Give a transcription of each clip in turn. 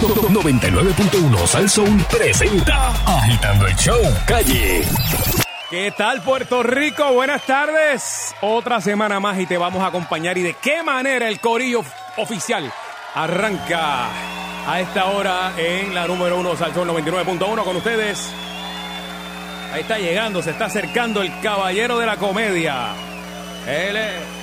99.1 Sal Soul presenta Agitando el Show Calle. ¿Qué tal Puerto Rico? Buenas tardes. Otra semana más y te vamos a acompañar. ¿Y de qué manera el corillo oficial arranca a esta hora en la número uno Salsón 99.1 con ustedes? Ahí está llegando, se está acercando el caballero de la comedia. Él es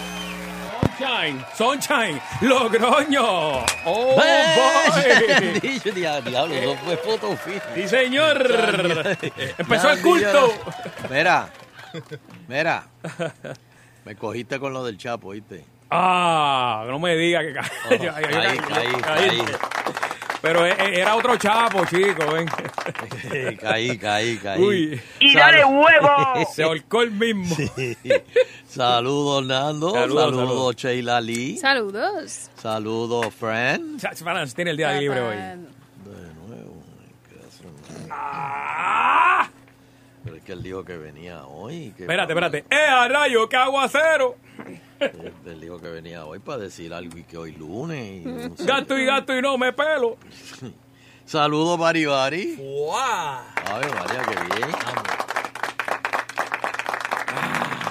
Sunshine, Sunshine, Logroño. Oh, boy. Dicho, dia- diablo, no fue foto. Sí, señor. Empezó el culto. Mira, mira. Me cogiste con lo del Chapo, ¿viste? Ah, no me diga que ca- Oh, caí, ay, caí, caíste. Pero e- e- era otro chapo, chico, ven. caí, caí, caí. Uy, y dale huevo. se ahorcó el mismo. Saludos, Nando. Saludos, Saludos, saludos. Sheila Lee. Saludos. Saludos, Fran. Para, tiene el día libre hoy. De nuevo. Ah, que él dijo que venía hoy. que- espérate, espérate. ¡Eh, a rayo, qué aguacero! Él dijo que venía hoy para decir algo y que hoy lunes. y no sé. Gato y gato y no me pelo. Saludos, Bari Bari. ¡Wow! Ave María, qué bien.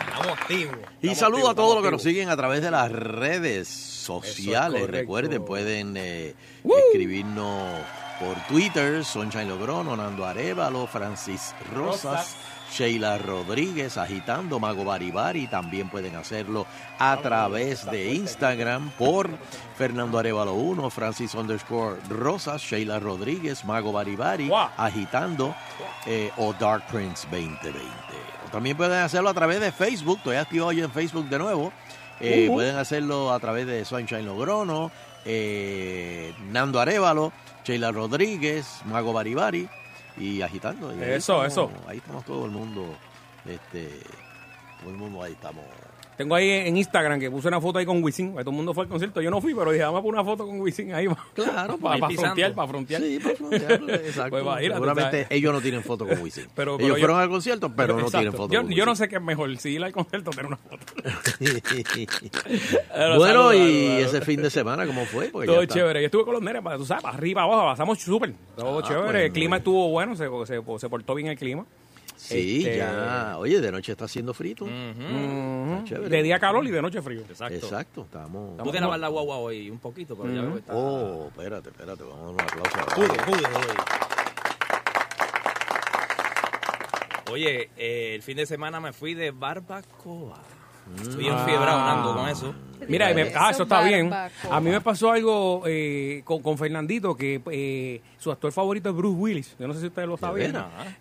Estamos activos. Y saludo a todos los que nos siguen a través de las redes sociales. Recuerden, pueden eh, escribirnos por Twitter, Sunshine Logrono, Nando Arevalo, Francis Rosas, Rosas. Sheila Rodríguez, Agitando, Mago Baribari. También pueden hacerlo a través de Instagram por Fernando Arevalo 1, Francis underscore Rosas, Sheila Rodríguez, Mago Baribari. Agitando eh, o Dark Prince 2020. O También pueden hacerlo a través de Facebook. Estoy activo hoy en Facebook de nuevo. Eh, Pueden hacerlo a través de Sunshine Logrono, eh, Nando Arevalo, Sheila Rodríguez, Mago Baribari y agitando. Y ahí Eso, estamos- eso. Ahí estamos todo el mundo. Este, todo el mundo ahí estamos. Tengo ahí en Instagram que puse una foto ahí con Wisin. Todo el mundo fue al concierto. Yo no fui, pero dije, vamos a poner una foto con Wisin ahí. Claro, para, para frontear, para frontear. Sí, para frontear, exacto. Pues Seguramente ellos no tienen foto con Wisin. Pero- pero ellos yo- fueron al concierto, pero no tienen foto yo, con yo no sé qué es mejor, si ir al concierto o tener una foto. bueno, y ese fin de semana, ¿cómo fue? Porque Todo chévere. Yo estuve con los nenes, para, tú sabes, arriba, abajo, pasamos súper. Todo Ah, chévere. bueno, el clima estuvo bueno, se, se, se portó bien el clima. Sí, Este- ya. Oye, de noche está haciendo frito. De día calor y de noche frío. Exacto. Exacto, estamos. Pude lavar la guagua hoy un poquito, pero ya veo que está... Oh, espérate, espérate, vamos a dar un aplauso Pude, pude hoy. Oye, eh, el fin de semana me fui de barbacoa. Estoy enfiebrado, Nando, con eso. Mira, y me- Eso, ah, eso está bien. A mí me pasó algo eh, con, con Fernandito, que eh, su actor favorito es Bruce Willis. Yo no sé si ustedes lo saben.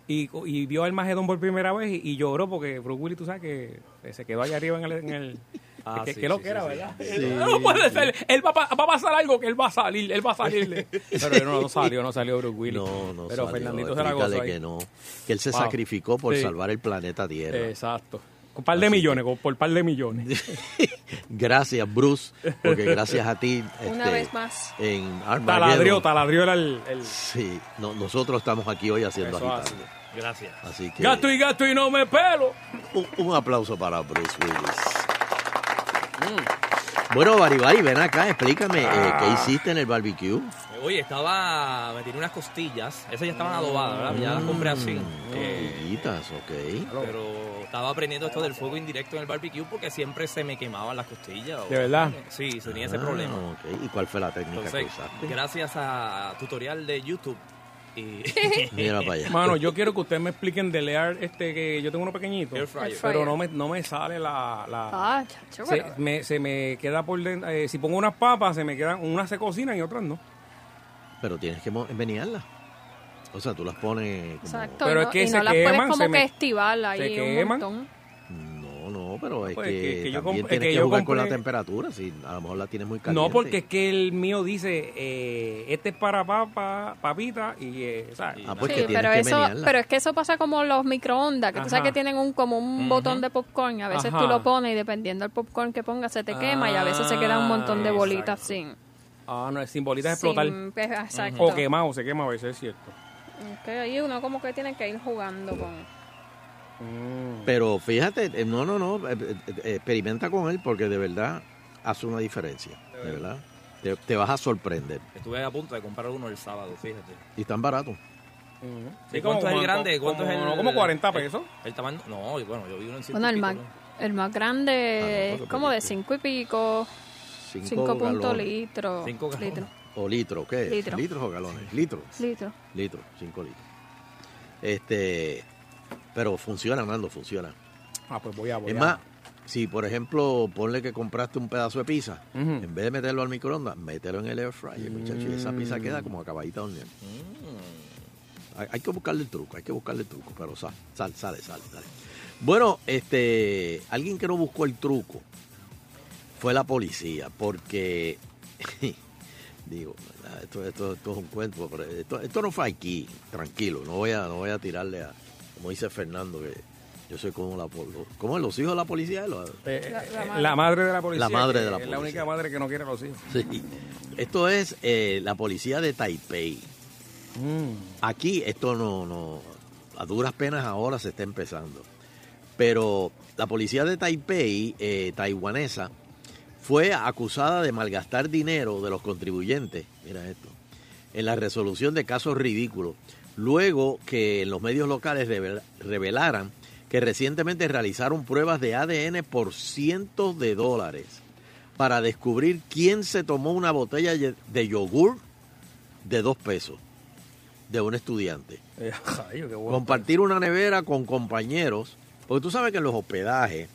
Y, y vio al Magedón por primera vez y, y lloró porque Bruce Willis, tú sabes que se quedó allá arriba en el... En el Ah, que, sí, que lo sí, que era, sí, ¿verdad? No puede ser. Él va, a pa- va a pasar algo que él va a salir. Él va a salir. Pero no, no salió, no salió Bruce Willis. No, no Pero salió, Fernandito se la gozó ahí. que no, que él se Wow. sacrificó por Sí. salvar el planeta Tierra. Exacto. Con un par de millones, con- por par de millones. gracias, Bruce, porque gracias a ti. Una este, vez más. En Taladrió, taladrió era el... el Sí, no- nosotros estamos aquí hoy haciendo Eso agitando. Gracias. Así que gato y gato y no me pelo. un, un aplauso para Bruce Willis. Bueno, Baribari, ven acá, explícame, eh, Ah. ¿qué hiciste en el barbecue? Oye, estaba... Me tiré unas costillas. Esas ya estaban adobadas, ¿verdad? Ya las compré así. Eh, Costillitas, ok. pero estaba aprendiendo esto del fuego indirecto en el barbecue porque siempre se me quemaban las costillas. o- ¿De verdad? Sí, tenía ese Ah, problema. ¿Y cuál fue la técnica que usaste? gracias a tutorial de YouTube y Mira para allá. Mano, yo quiero que ustedes me expliquen de leer este que yo tengo uno pequeñito. Pero no me, no me sale la... la Ah, chacho, se, me, se me queda por dentro. eh, si pongo unas papas, se me quedan. Unas se cocinan y otras no. Pero tienes que menearlas. O sea, tú las pones como... Exacto. Pero es que y se no las queman, puedes como se que me- estivar se ahí un queman. montón. No, pero es Pues que, que- que yo también tienes que que, yo jugar con la temperatura. Si a lo mejor la tienes muy caliente. No, porque es que el mío dice: eh, este es para papa, papita y. Eh, ¿sabes? Ah, pues sí, que pero que eso, menearla. pero es que eso pasa como los microondas, que tú sabes Ajá. que tienen un como un botón de popcorn, a veces Ajá. tú lo pones y dependiendo del popcorn que pongas se te quema y a veces se queda un montón de Ah, bolitas exacto. sin, Ah, no, es sin bolitas explotar. sin- pues, exacto. O quemado, se quema a veces, es cierto. Ok, ahí uno como que tiene que ir jugando con Pero fíjate, eh, no, no, no, eh, eh, experimenta con él porque de verdad hace una diferencia, de verdad. Te, te vas a sorprender. Estuve a punto de comprar uno el sábado, fíjate. Y están baratos. Sí, ¿Cuánto es el grande? ¿Cuánto como, es el como 40 el- pesos. El, tamaño? No, y bueno, yo vi uno en 100 Bueno, el y más, pico, el más Ah, grande no, es como de pues, 5 y pico, Cinco 5 puntos galones. litros. Cinco galones. litros. O litros, ¿qué? es? Litro. ¿Litros o galones? Litros. Litros. Litros, cinco litros. Este, pero funciona, Nando, funciona. Ah, pues voy a voy Es a- más, si por ejemplo, ponle que compraste un pedazo de pizza, en vez de meterlo al microondas, mételo en el air fryer, muchachos, y esa pizza queda como acabadita de hornear. Hay, hay que buscarle el truco, hay que buscarle el truco, pero sal, sal, sale, sale, sale. Bueno, este, alguien que no buscó el truco fue la policía, porque, digo, esto, esto, esto es un cuento, pero esto, esto no fue aquí, tranquilo, no voy a, no voy a tirarle a, como dice Fernando, que yo soy como la, como los hijos de la policía, Eh, La- la eh, madre. la madre de la policía. La madre de la Es la policía. única madre que no quiere a los hijos. Sí. Esto es eh, la policía de Taipei. Aquí esto no, no, a duras penas ahora se está empezando. Pero la policía de Taipei, eh, taiwanesa, fue acusada de malgastar dinero de los contribuyentes, mira esto, en la resolución de casos ridículos, luego que los medios locales revel- revelaran que recientemente realizaron pruebas de ADN por cientos de dólares para descubrir quién se tomó una botella de yogur de dos pesos de un estudiante. Eh. Compartir una nevera con compañeros, porque tú sabes que en los hospedajes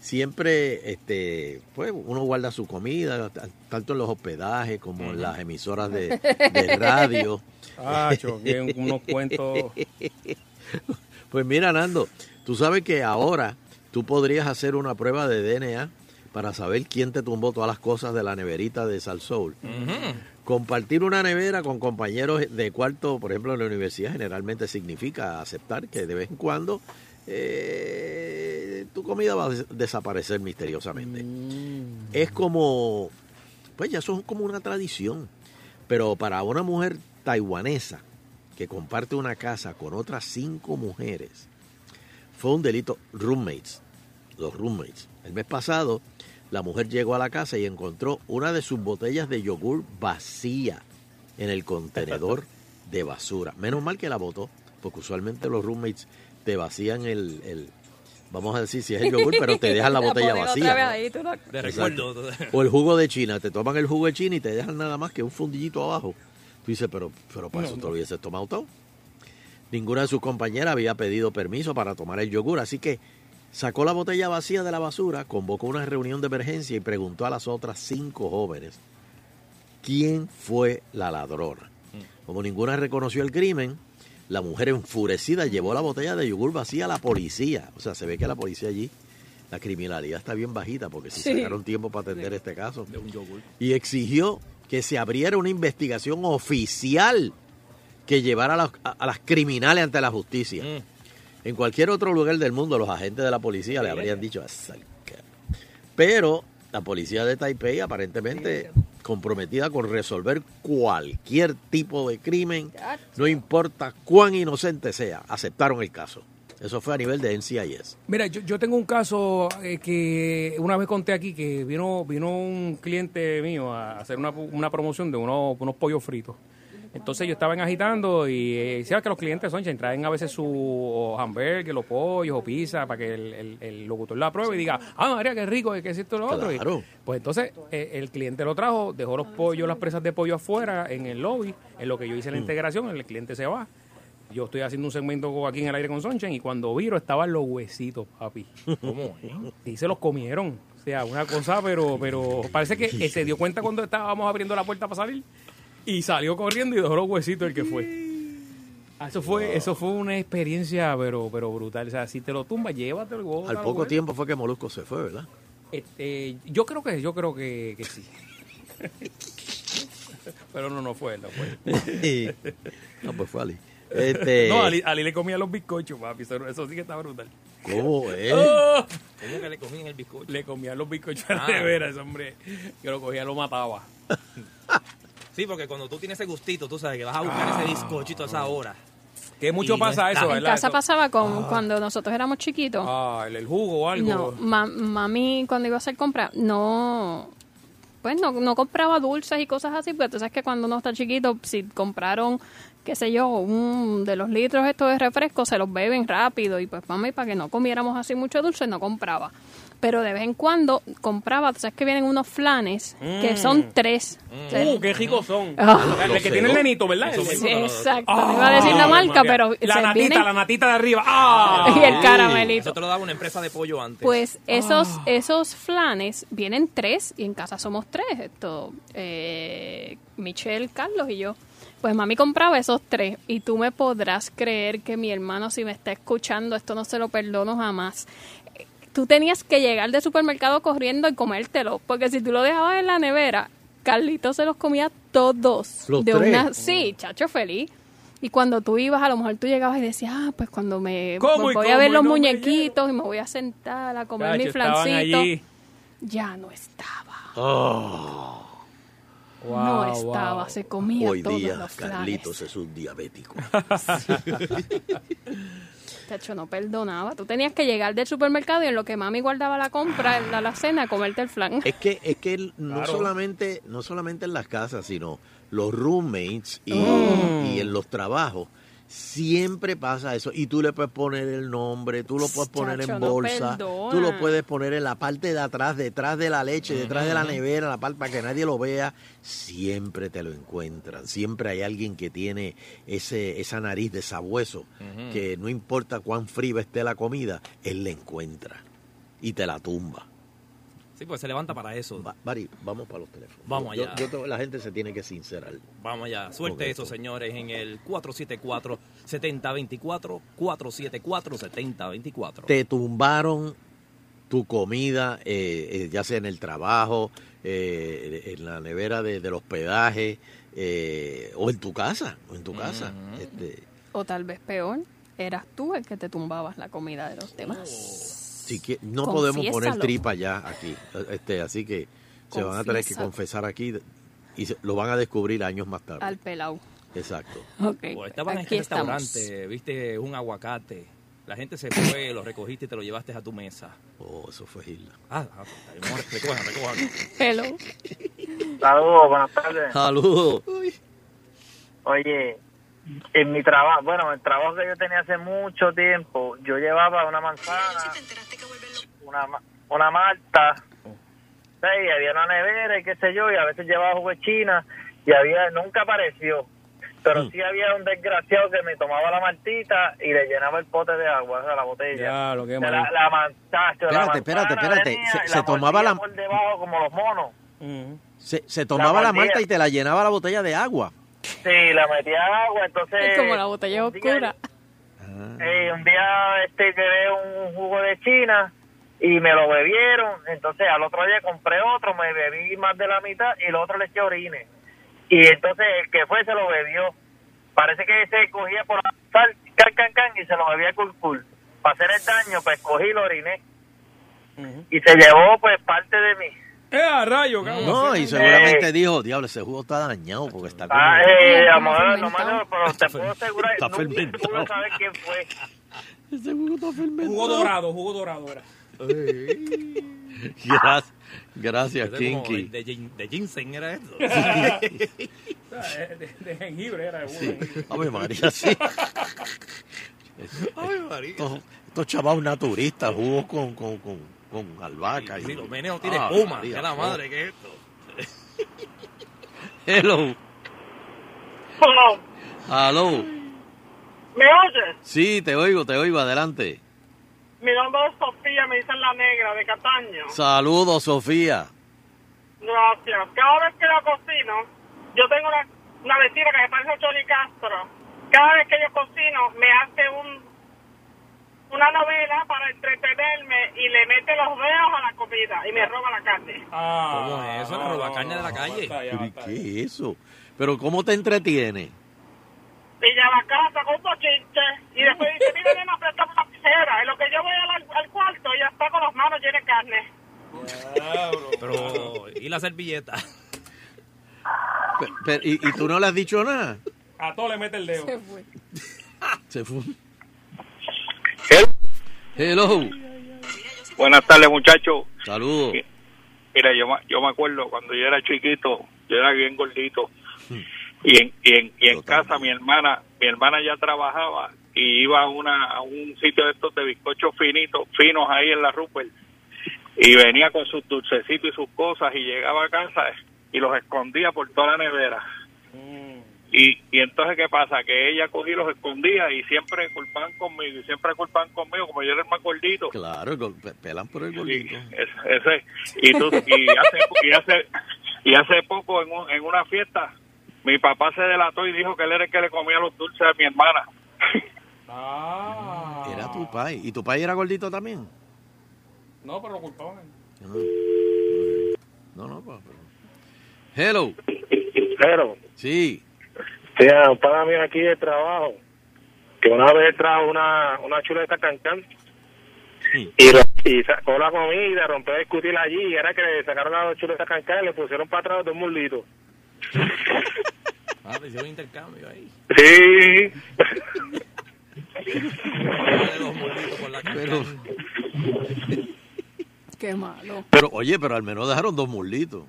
siempre, este, pues uno guarda su comida, tanto en los hospedajes como en las emisoras de, de radio. Ah, choqué unos cuentos. Pues mira, Nando, tú sabes que ahora tú podrías hacer una prueba de DNA para saber quién te tumbó todas las cosas de la neverita de Salsoul. Compartir una nevera con compañeros de cuarto, por ejemplo, en la universidad, generalmente significa aceptar que de vez en cuando eh, tu comida va a des- desaparecer misteriosamente. Es como, pues ya eso es como una tradición, pero para una mujer taiwanesa que comparte una casa con otras cinco mujeres, fue un delito roommates, los roommates. El mes pasado, la mujer llegó a la casa y encontró una de sus botellas de yogur vacía en el contenedor de basura. Menos mal que la botó, porque usualmente los roommates te vacían el, el- vamos a decir si es el yogur, pero te dejan la botella vacía. ¿no? ahí, De recuerdo. O el jugo de China, te toman el jugo de China y te dejan nada más que un fundillito abajo. Tú dices, pero, pero para eso te lo hubieses tomado todo. Ninguna de sus compañeras había pedido permiso para tomar el yogur, así que sacó la botella vacía de la basura, convocó una reunión de emergencia y preguntó a las otras cinco jóvenes quién fue la ladrona. Como ninguna reconoció el crimen, la mujer enfurecida llevó la botella de yogur vacía a la policía. O sea, se ve que la policía allí, la criminalidad está bien bajita, porque si Sí. sacaron tiempo para atender este caso De un yogur. y exigió que se abriera una investigación oficial que llevara a, las- a- a las criminales ante la justicia. Mm. En cualquier otro lugar del mundo, los agentes de la policía le habrían dicho, pero la policía de Taipei aparentemente comprometida con resolver cualquier tipo de crimen, no importa cuán inocente sea, aceptaron el caso. Eso fue a nivel de NCIS. Mira, yo, yo tengo un caso eh, que una vez conté aquí que vino vino un cliente mío a hacer una, una promoción de unos, unos pollos fritos. Entonces yo estaba agitando y eh, decía que los clientes son traen a veces su hamburger, los pollos o pizza para que el, el- el locutor la pruebe y diga, ah, María, qué rico, qué es esto y lo otro. Y, pues entonces eh, el cliente lo trajo, dejó los pollos, las presas de pollo afuera en el lobby, en lo que yo hice la integración, el cliente se va. Yo estoy haciendo un segmento aquí en el aire con Sunshine y cuando viro estaban los huesitos, papi. ¿Cómo? Y se los comieron. O sea, una cosa, pero pero parece que eh, se dio cuenta cuando estábamos abriendo la puerta para salir y salió corriendo y dejó los huesitos el que fue. Ah, Eso fue, eso fue una experiencia, pero, pero brutal. O sea, si te lo tumbas, llévatelo Al poco tiempo fue que Molusco se fue, ¿verdad? Este, yo creo que, yo creo que, que sí. pero no, no fue, no fue. no, pues fue Ali. Este, No, Ali, Ali le comía los bizcochos, papi. Eso, eso sí que está brutal. ¿Cómo es? ¡Oh! ¿Cómo que le comían el bizcocho? Le comía los bizcochos a la Ah. nevera, ese hombre. Que lo cogía, lo mataba. Sí, porque cuando tú tienes ese gustito, tú sabes que vas a buscar ese bizcochito a esa hora. Que mucho Y pasa eso, En ¿verdad? casa Eso- pasaba con cuando nosotros éramos chiquitos. Ah, el, el jugo o algo. No, ma- mami cuando iba a hacer compra, no, pues no, no compraba dulces y cosas así, porque tú sabes que cuando uno está chiquito, si compraron, qué sé yo, un de los litros estos de refresco, se los beben rápido y pues mami, para que no comiéramos así mucho dulce, no compraba. Pero de vez en cuando compraba, tú sabes que vienen unos flanes, que son tres. Uh, qué ricos son. Ah. El que tiene el nenito, ¿verdad? Sí, el- exacto, Ah, no iba a decir la marca, María. pero La natita, vienen- la natita de arriba. ¡Ah! y el caramelito. Eso te lo daba una empresa de pollo antes. Pues esos, Ah. esos flanes vienen tres y en casa somos tres. Esto, eh, Michelle, Carlos y yo. Pues mami compraba esos tres y tú me podrás creer que mi hermano si me está escuchando esto no se lo perdono jamás. Tú tenías que llegar del supermercado corriendo y comértelo porque si tú lo dejabas en la nevera, Carlito se los comía todos. ¿Los de tres? una, sí, chacho feliz. Y cuando tú ibas, a lo mejor tú llegabas y decías, ah, pues cuando me ¿Cómo voy a ver y los no me muñequitos y me voy a sentar a comer mi Chacho, estaban flancito. allí. Ya no estaba. Oh, no estaba, wow. se comía hoy todos día los flanes. Carlitos es un diabético. Chacho, no perdonaba. Tú tenías que llegar del supermercado y en lo que mami guardaba la compra, en la alacena, comerte el flan. Es que, es que no Claro. solamente, no solamente en las casas, sino los roommates y, Mm. y en los trabajos. Siempre pasa eso. Y tú le puedes poner el nombre, tú lo puedes poner Chacho, en bolsa, tú lo puedes poner en la parte de atrás, detrás de la leche, detrás de la nevera, la parte para que nadie lo vea. Siempre te lo encuentran. Siempre hay alguien que tiene ese, esa nariz de sabueso, que no importa cuán fría esté la comida, él la encuentra y te la tumba. Sí, pues se levanta para eso. Va- Mari, vamos para los teléfonos. Vamos Yo- allá. yo la gente se tiene que sincerar. Vamos allá. Suelte Ok, eso, señores, en el 474-7024. 474-7024. Te tumbaron tu comida, eh, eh, ya sea en el trabajo, eh, en la nevera de, del hospedaje, eh, o en tu casa, o en tu casa. Este, O tal vez peor, eras tú el que te tumbabas la comida de los demás. Si que, no podemos poner tripa ya aquí, este, así que se van a tener que confesar aquí y se- lo van a descubrir años más tarde. Al pelao. Exacto. Ok, O estaban en aquí este estamos. restaurante, viste un aguacate. La gente se fue, lo recogiste y te lo llevaste a tu mesa. Oh, eso fue Gilda. Ah, ah, recojan, recojan. Hello. Saludos, buenas tardes. Saludos. Oye, en mi trabajo, bueno, el trabajo que yo tenía hace mucho tiempo, yo llevaba una manzana, una, ma- una malta, sí, y había una nevera y qué sé yo, y a veces llevaba jugo de China y había, nunca apareció. Pero sí había un desgraciado que me tomaba la maltita y le llenaba el pote de agua, o sea, la botella. Ya, lo que la, la la Espérate, espérate, manzana espérate. venía Se- la tomaba la- por debajo como los monos. Ujú. Se, se tomaba la, mordía. malta y te la llenaba la botella de agua. Sí, la metía agua, entonces... Es como la botella un día- oscura. Eh, un día este quedé un jugo de China y me lo bebieron, entonces al otro día compré otro, me bebí más de la mitad y el otro le eché orines. Y entonces el que fue se lo bebió. Parece que se cogía por la sal, can, can, can, y se lo bebía cool, cool. Para hacer el daño, pues cogí y lo oriné. Ujú. Y se llevó pues parte de mí. ¡Eh, a rayo, cabrón! No, y seguramente dijo, diablo, ese jugo está dañado porque está como... Ah, eh, amor, no me pero te puedo asegurar, Está nunca fermentado. pude saber quién fue. Ese jugo está fermentado. Jugo dorado, jugo dorado era. Gracias, gracias Kinky. De, de ginseng era eso. De, de- de jengibre era el jugo. Sí. Ave María, sí. Ay, María. Estos, estos chavos naturistas, jugos con, con, con, con albahaca. Sí, y- meneos tiene Ah, espuma. María, que la madre que es esto. Hello. Hello. ¿Me oyes? Sí, te oigo, te oigo, adelante. Mi nombre es Sofía, me dicen la negra de Cataño. Saludos, Sofía. Gracias. Cada vez que yo cocino, yo tengo una, una vecina que se parece a Johnny Castro. Cada vez que yo cocino, me hace un una novela para entretenerme y le mete los dedos a la comida y me roba la carne. Ah, ¿Cómo es eso? ¿Le roba carne de la calle? basta ya, ¿Pero qué ya. es eso? ¿Pero cómo te entretiene? Y ya la casa con un bochinche y después dice, mira, nena, presta una tijera. En lo que yo voy al, al cuarto, ella está con las manos llenas de carne. Pero, ¿y la servilleta? Y, y tú no le has dicho nada? A todo le mete el dedo. Se fue. Se fue. Hello. Buenas tardes, muchachos. Saludos. Mira, yo, me- yo me acuerdo cuando yo era chiquito, yo era bien gordito. Y en, y en, y en casa también. mi hermana, mi hermana ya trabajaba y iba a, una, a un sitio de estos de bizcochos finitos, finos ahí en la Rupert. Y venía con sus dulcecitos y sus cosas y llegaba a casa y los escondía por toda la nevera. Y, y entonces, ¿qué pasa? Que ella cogía y los escondía y siempre culpaban conmigo, y siempre culpaban conmigo, como yo era el más gordito. Claro, pelan por el Y, gordito. es- ese, y, tú, y, hace, y, hace, y hace poco en, un- en una fiesta, mi papá se delató y dijo que él era el que le comía los dulces a mi hermana. Ah. Era tu pai. ¿Y tu pai era gordito también? No, pero lo culpaban. Ah, ok. No, no, pues, pero... Hello. Pero, Sí. Sí, un pana mío aquí de trabajo, que una vez trajo una, una chuleta cancán Sí. y, y sacó la comida, rompió a discutir allí, y era que le sacaron la chuleta cancán y le pusieron para atrás dos muslitos. Ah, te hicieron un intercambio ahí. Sí. Pero, Qué malo. pero, oye, pero al menos dejaron dos muslitos.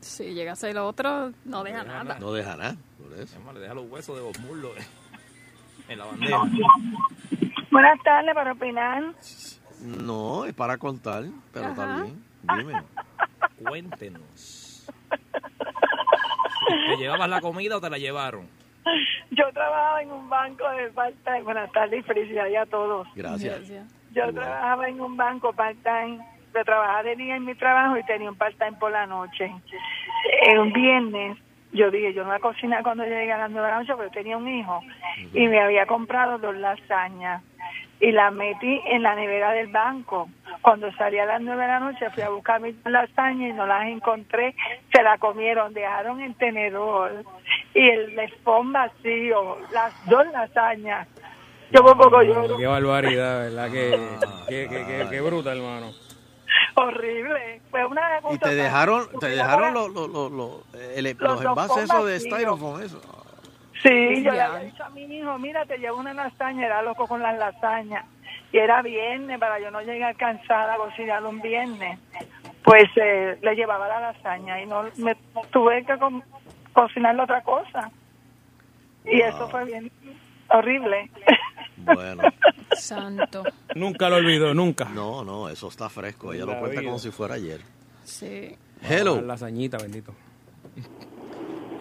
Si llega a ser el otro, no deja deja nada. No deja nada, por eso. Además, le deja los huesos de los muslos en la bandeja. Buenas tardes para opinar. No, es para contar, pero está Ajá. bien. Dime. Cuéntenos. ¿Te llevabas la comida o te la llevaron? Yo trabajaba en un banco de part-time. Buenas tardes y felicidades a todos. Gracias. Gracias. Yo trabajaba en un banco part-time. Yo trabajaba de día en mi trabajo y tenía un part-time por la noche. En un viernes, yo dije, yo no voy a cocinar cuando llegue a las nueve de la noche, pero tenía un hijo. Y me había comprado dos lasañas. Y las metí en la nevera del banco. Cuando salí a las nueve de la noche, fui a buscar mis lasañas y no las encontré. Se la comieron, dejaron el tenedor y el espón vacío, las dos lasañas. Yo por poco lloro. Qué barbaridad, ¿verdad? Qué, qué, qué, qué, qué bruta, hermano. Horrible. Fue una Y te dejaron, te dejaron los, los, los, los, el- los Los envases esos de styrofoam, eso. Sí, yo le había dicho a mi hijo, mira, te llevo una lasaña, era loco con las lasañas. Y era viernes, para yo no llegar cansada a cocinar un viernes. Pues eh, le llevaba la lasaña y no me tuve que co- cocinarle otra cosa. Y eso fue bien horrible. Bueno, Santo. Nunca lo olvido, nunca. no, no, eso está fresco. Ella La lo cuenta vida. como si fuera ayer. Sí. La Hello, lasañita, bendito.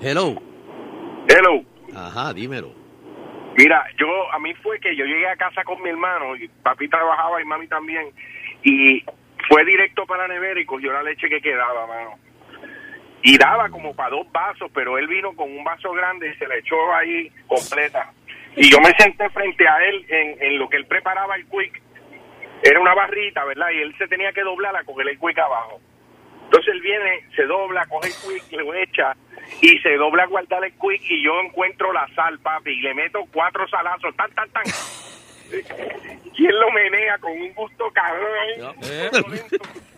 hello. Hello. Ajá, dímelo. Mira, yo a mí fue que yo llegué a casa con mi hermano y papi trabajaba y mami también y fue directo para la nevera y cogió la leche que quedaba, mano. Y daba como para dos vasos, pero él vino con un vaso grande y se le echó ahí completa. Y yo me senté frente a él en, en lo que él preparaba el quick. Era una barrita, ¿verdad? Y él se tenía que doblar a coger el quick abajo. Entonces él viene, se dobla, coge el quick, lo echa y se dobla a guardar el quick y yo encuentro la sal, papi, y le meto cuatro salazos, tan, tan, tan. Él lo menea con un gusto cabrón. ¿Eh?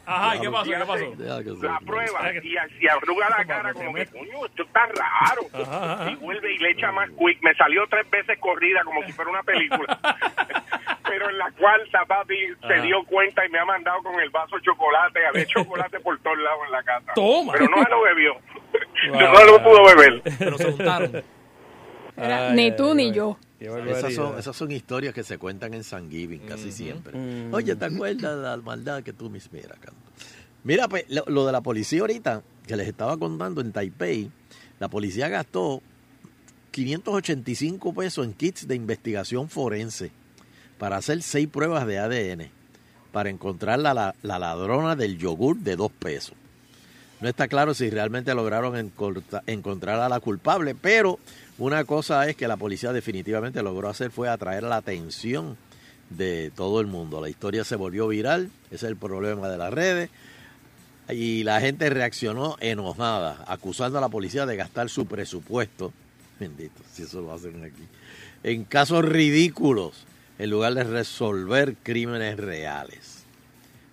Ajá, ¿y qué pasó? ¿Qué pasó? se- La prueba y, y arruga la cara como que, coño, esto está raro. Y vuelve y le echa más quick. Me salió tres veces corrida como si fuera una película. Pero en la cuarta, papi, se dio cuenta y me ha mandado con el vaso de chocolate. Había chocolate por todos lados en la casa. Toma. Pero no se lo bebió. Wow. No lo pudo beber. Pero se juntaron. Era Ay, ni ay, tú ni ay. yo. Esas son, esas son historias que se cuentan en San Giving casi siempre. Oye, ¿te acuerdas de la maldad que tú mis mira, Carlos? Mira, pues, lo, lo de la policía ahorita, que les estaba contando en Taipei, la policía gastó 585 pesos en kits de investigación forense para hacer seis pruebas de ADN para encontrar la, la, la ladrona del yogur de dos pesos. No está claro si realmente lograron encontrar a la culpable, pero una cosa es que la policía definitivamente logró hacer fue atraer la atención de todo el mundo. La historia se volvió viral, ese es el problema de las redes, y la gente reaccionó enojada, acusando a la policía de gastar su presupuesto, bendito, si eso lo hacen aquí, en casos ridículos, en lugar de resolver crímenes reales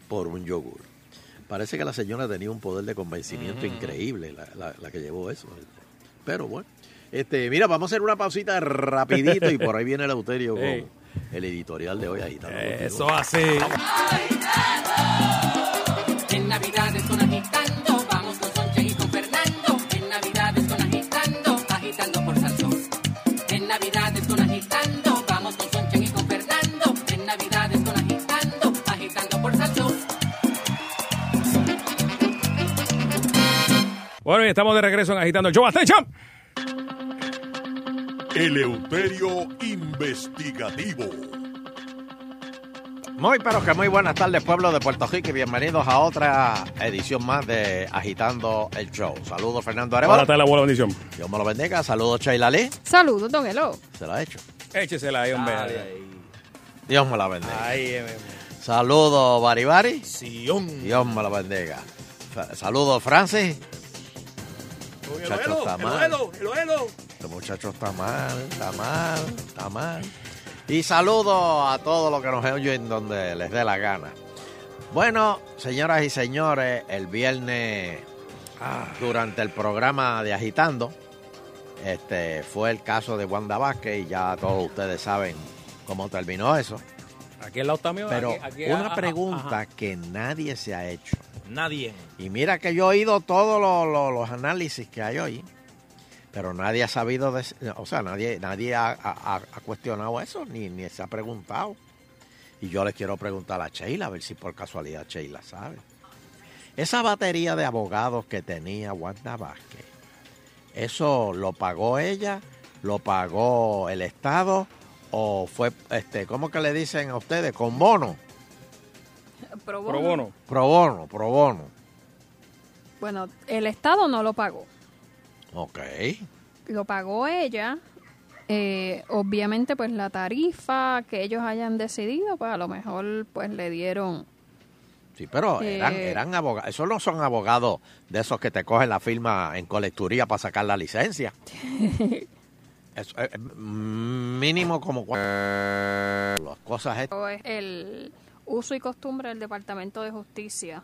por un yogur. Parece que la señora tenía un poder de convencimiento increíble, la, la- la que llevó eso. Pero bueno, este, mira, vamos a hacer una pausita rapidito y por ahí viene el Euterio hey. con el editorial de hoy. Ahí está Eso contigo. así. En Navidad con agitando, vamos con Sonche y con Fernando. En Navidad con agitando, agitando por Salsón. En Navidad con agitando, vamos con Sonche y con Fernando. En Navidad con agitando, agitando por Salsón. Bueno, y estamos de regreso en Agitando el Show. Eleuterio Investigativo. Muy, pero que muy buenas tardes, pueblo de Puerto Rico, y bienvenidos a otra edición más de Agitando el Show. Saludos, Fernando Arevalo. Buenas tardes, abuela bendición. Dios me lo bendiga. Saludos, Sheila Lee. Saludos, don Elo. Se lo ha hecho. Échesela ahí, hombre. Dios me la bendiga. Ahí, eh, Saludos, Baribari. Sion. Dios me la bendiga. Saludos, Francis. El Muchacho oelo, está mal. Este muchacho está mal, está mal, está mal. Y saludos a todos los que nos oyen donde les dé la gana. Bueno, señoras y señores, el viernes durante el programa de Agitando, este fue el caso de Wanda Vázquez y ya todos ustedes saben cómo terminó eso. Aquí al lado está mío. Pero aquí- aquí- una pregunta que nadie se ha hecho. Nadie. Y mira que yo he oído todos los, los- los análisis que hay hoy, pero nadie ha sabido, dec- o sea, nadie, nadie ha, ha- ha cuestionado eso, ni, ni se ha preguntado. Y yo les quiero preguntar a Sheila, a ver si por casualidad Sheila sabe. Esa batería de abogados que tenía Wanda Vázquez, ¿eso lo pagó ella? ¿Lo pagó el Estado? ¿O fue, este, cómo que le dicen a ustedes, con bono? Pro Pro bono. Pro bono, pro bono. Bueno, el Estado no lo pagó. Ok. Lo pagó ella. Eh, obviamente, pues la tarifa que ellos hayan decidido, pues a lo mejor pues le dieron... Sí, pero eran, Eh, eran abogados. Esos no son abogados de esos que te cogen la firma en colecturía para sacar la licencia. Eso, eh, mínimo como las cosas es el uso y costumbre del Departamento de Justicia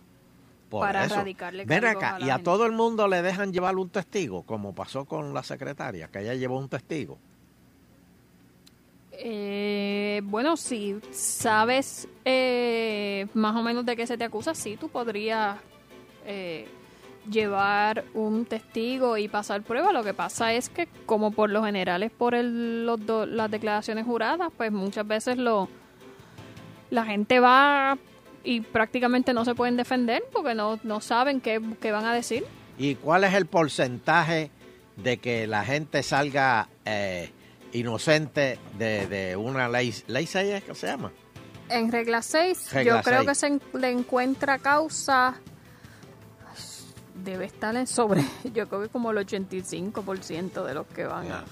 por para eso. erradicarle Ven acá, a la y a gente. todo el mundo le dejan llevar un testigo, como pasó con la secretaria, que ella llevó un testigo. Eh, bueno, si sabes eh, más o menos de qué se te acusa, sí, tú podrías eh, llevar un testigo y pasar prueba. Lo que pasa es que, como por lo general es por el- los do- las declaraciones juradas, pues muchas veces lo la gente va y prácticamente no se pueden defender porque no, no saben qué, qué van a decir. ¿Y cuál es el porcentaje de que la gente salga eh, inocente de, de una ley? ¿Ley 6 es que se llama? En regla 6, Regla yo creo que se en- le encuentra causa. Debe estar en sobre. Yo creo que como el 85% de los que van a,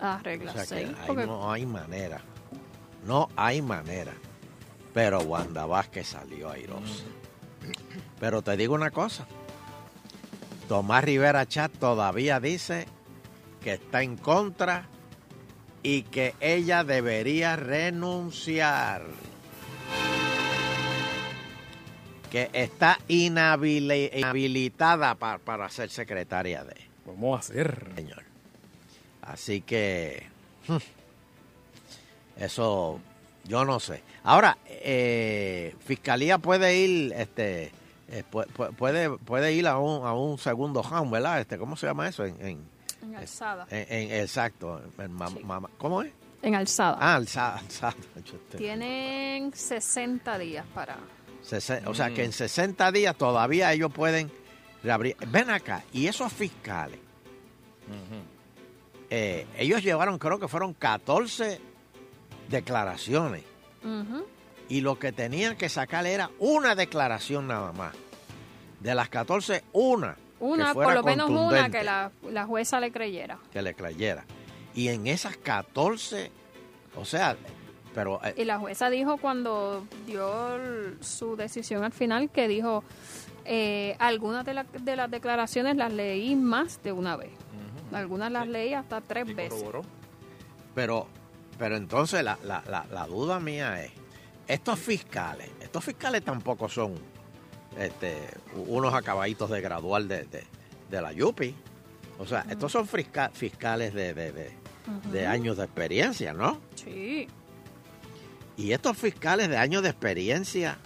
Ah, a regla O sea que 6. ahí porque- no hay manera. No hay manera. Pero Wanda Vázquez salió airosa. Pero te digo una cosa. Tomás Rivera Chat todavía dice que está en contra y que ella debería renunciar. Que está inhabili- inhabilitada pa- para ser secretaria de. Vamos a hacer. Señor. Así que. Eso, yo no sé. Ahora, eh, Fiscalía puede ir, este, eh, pu- pu- puede, puede ir a un, a un segundo round, ¿verdad? Este, ¿Cómo se llama eso? En, en, En alzada. en- en- exacto. en ma- ma- ¿Cómo es? En alzada. Ah, alzada. alzada. Tienen 60 días para. Sesen- O sea, Mm. que en 60 días todavía ellos pueden reabrir. Ven acá, y esos fiscales, eh, ellos llevaron, creo que fueron 14 declaraciones. Y lo que tenían que sacar era una declaración nada más. De las 14, una. Una, que por fuera lo menos una contundente, que la, la jueza le creyera. que le creyera. Y en esas 14, o sea, pero eh, Y la jueza dijo cuando dio su decisión al final que dijo, eh, algunas de, la- de las declaraciones las leí más de una vez. Algunas las leí hasta tres veces. Pero, pero entonces la, la, la, la duda mía es, estos fiscales, estos fiscales tampoco son este, unos acabaditos de graduar de, de, de la Yupi. O sea, estos son fisca- fiscales de, de, de- años de experiencia, ¿no? Sí. Y estos fiscales de años de experiencia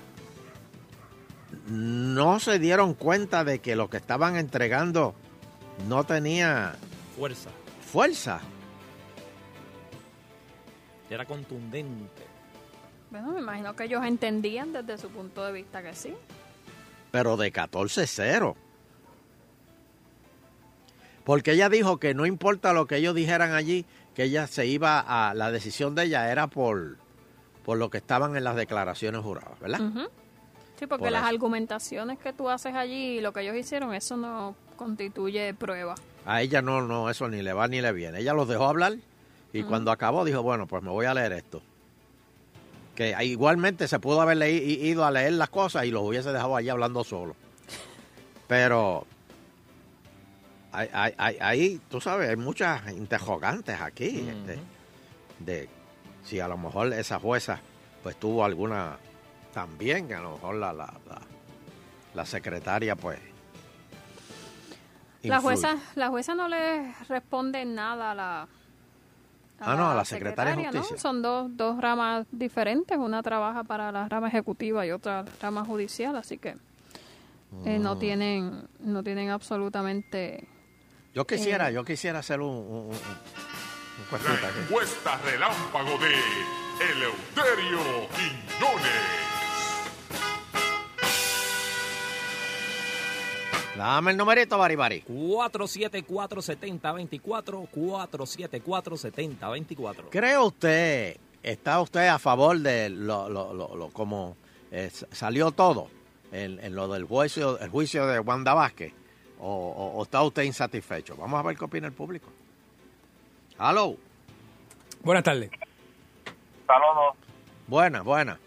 no se dieron cuenta de que lo que estaban entregando no tenía Fuerza. fuerza. Era contundente. Bueno, me imagino que ellos entendían desde su punto de vista que sí. Pero de 14-0. Porque ella dijo que no importa lo que ellos dijeran allí, que ella se iba a. La decisión de ella era por, por lo que estaban en las declaraciones juradas, ¿verdad? Sí, porque Por las eso. argumentaciones que tú haces allí y lo que ellos hicieron, eso no constituye prueba. A ella no, no, eso ni le va ni le viene. Ella los dejó hablar y cuando acabó dijo, bueno, pues me voy a leer esto. Que igualmente se pudo haber leí- i- ido a leer las cosas y los hubiese dejado allí hablando solo. Pero hay, hay- hay- hay, tú sabes, hay muchas interrogantes aquí. este, de si a lo mejor esa jueza pues tuvo alguna también, a lo mejor la, la, la, la secretaria pues... La jueza, la jueza no le responde nada a la, Ah, no, a la secretaria de ¿no? justicia. Son dos, dos ramas diferentes. Una trabaja para la rama ejecutiva y otra rama judicial, así que eh, no Mm. tienen no tienen absolutamente... Yo quisiera, Eh. yo quisiera hacer un, un, un- un La encuesta relámpago de Eleuterio Quiñones. Dame el numerito, Bari Bari. 474-7024, 474-7024. ¿Cree usted, está usted a favor de lo, lo, lo, lo- como eh, salió todo en, en lo del juicio, el juicio de Wanda Vázquez? O, o- o está usted insatisfecho? Vamos a ver qué opina el público. Hello. Buenas tardes. Saludos. Buena, buena.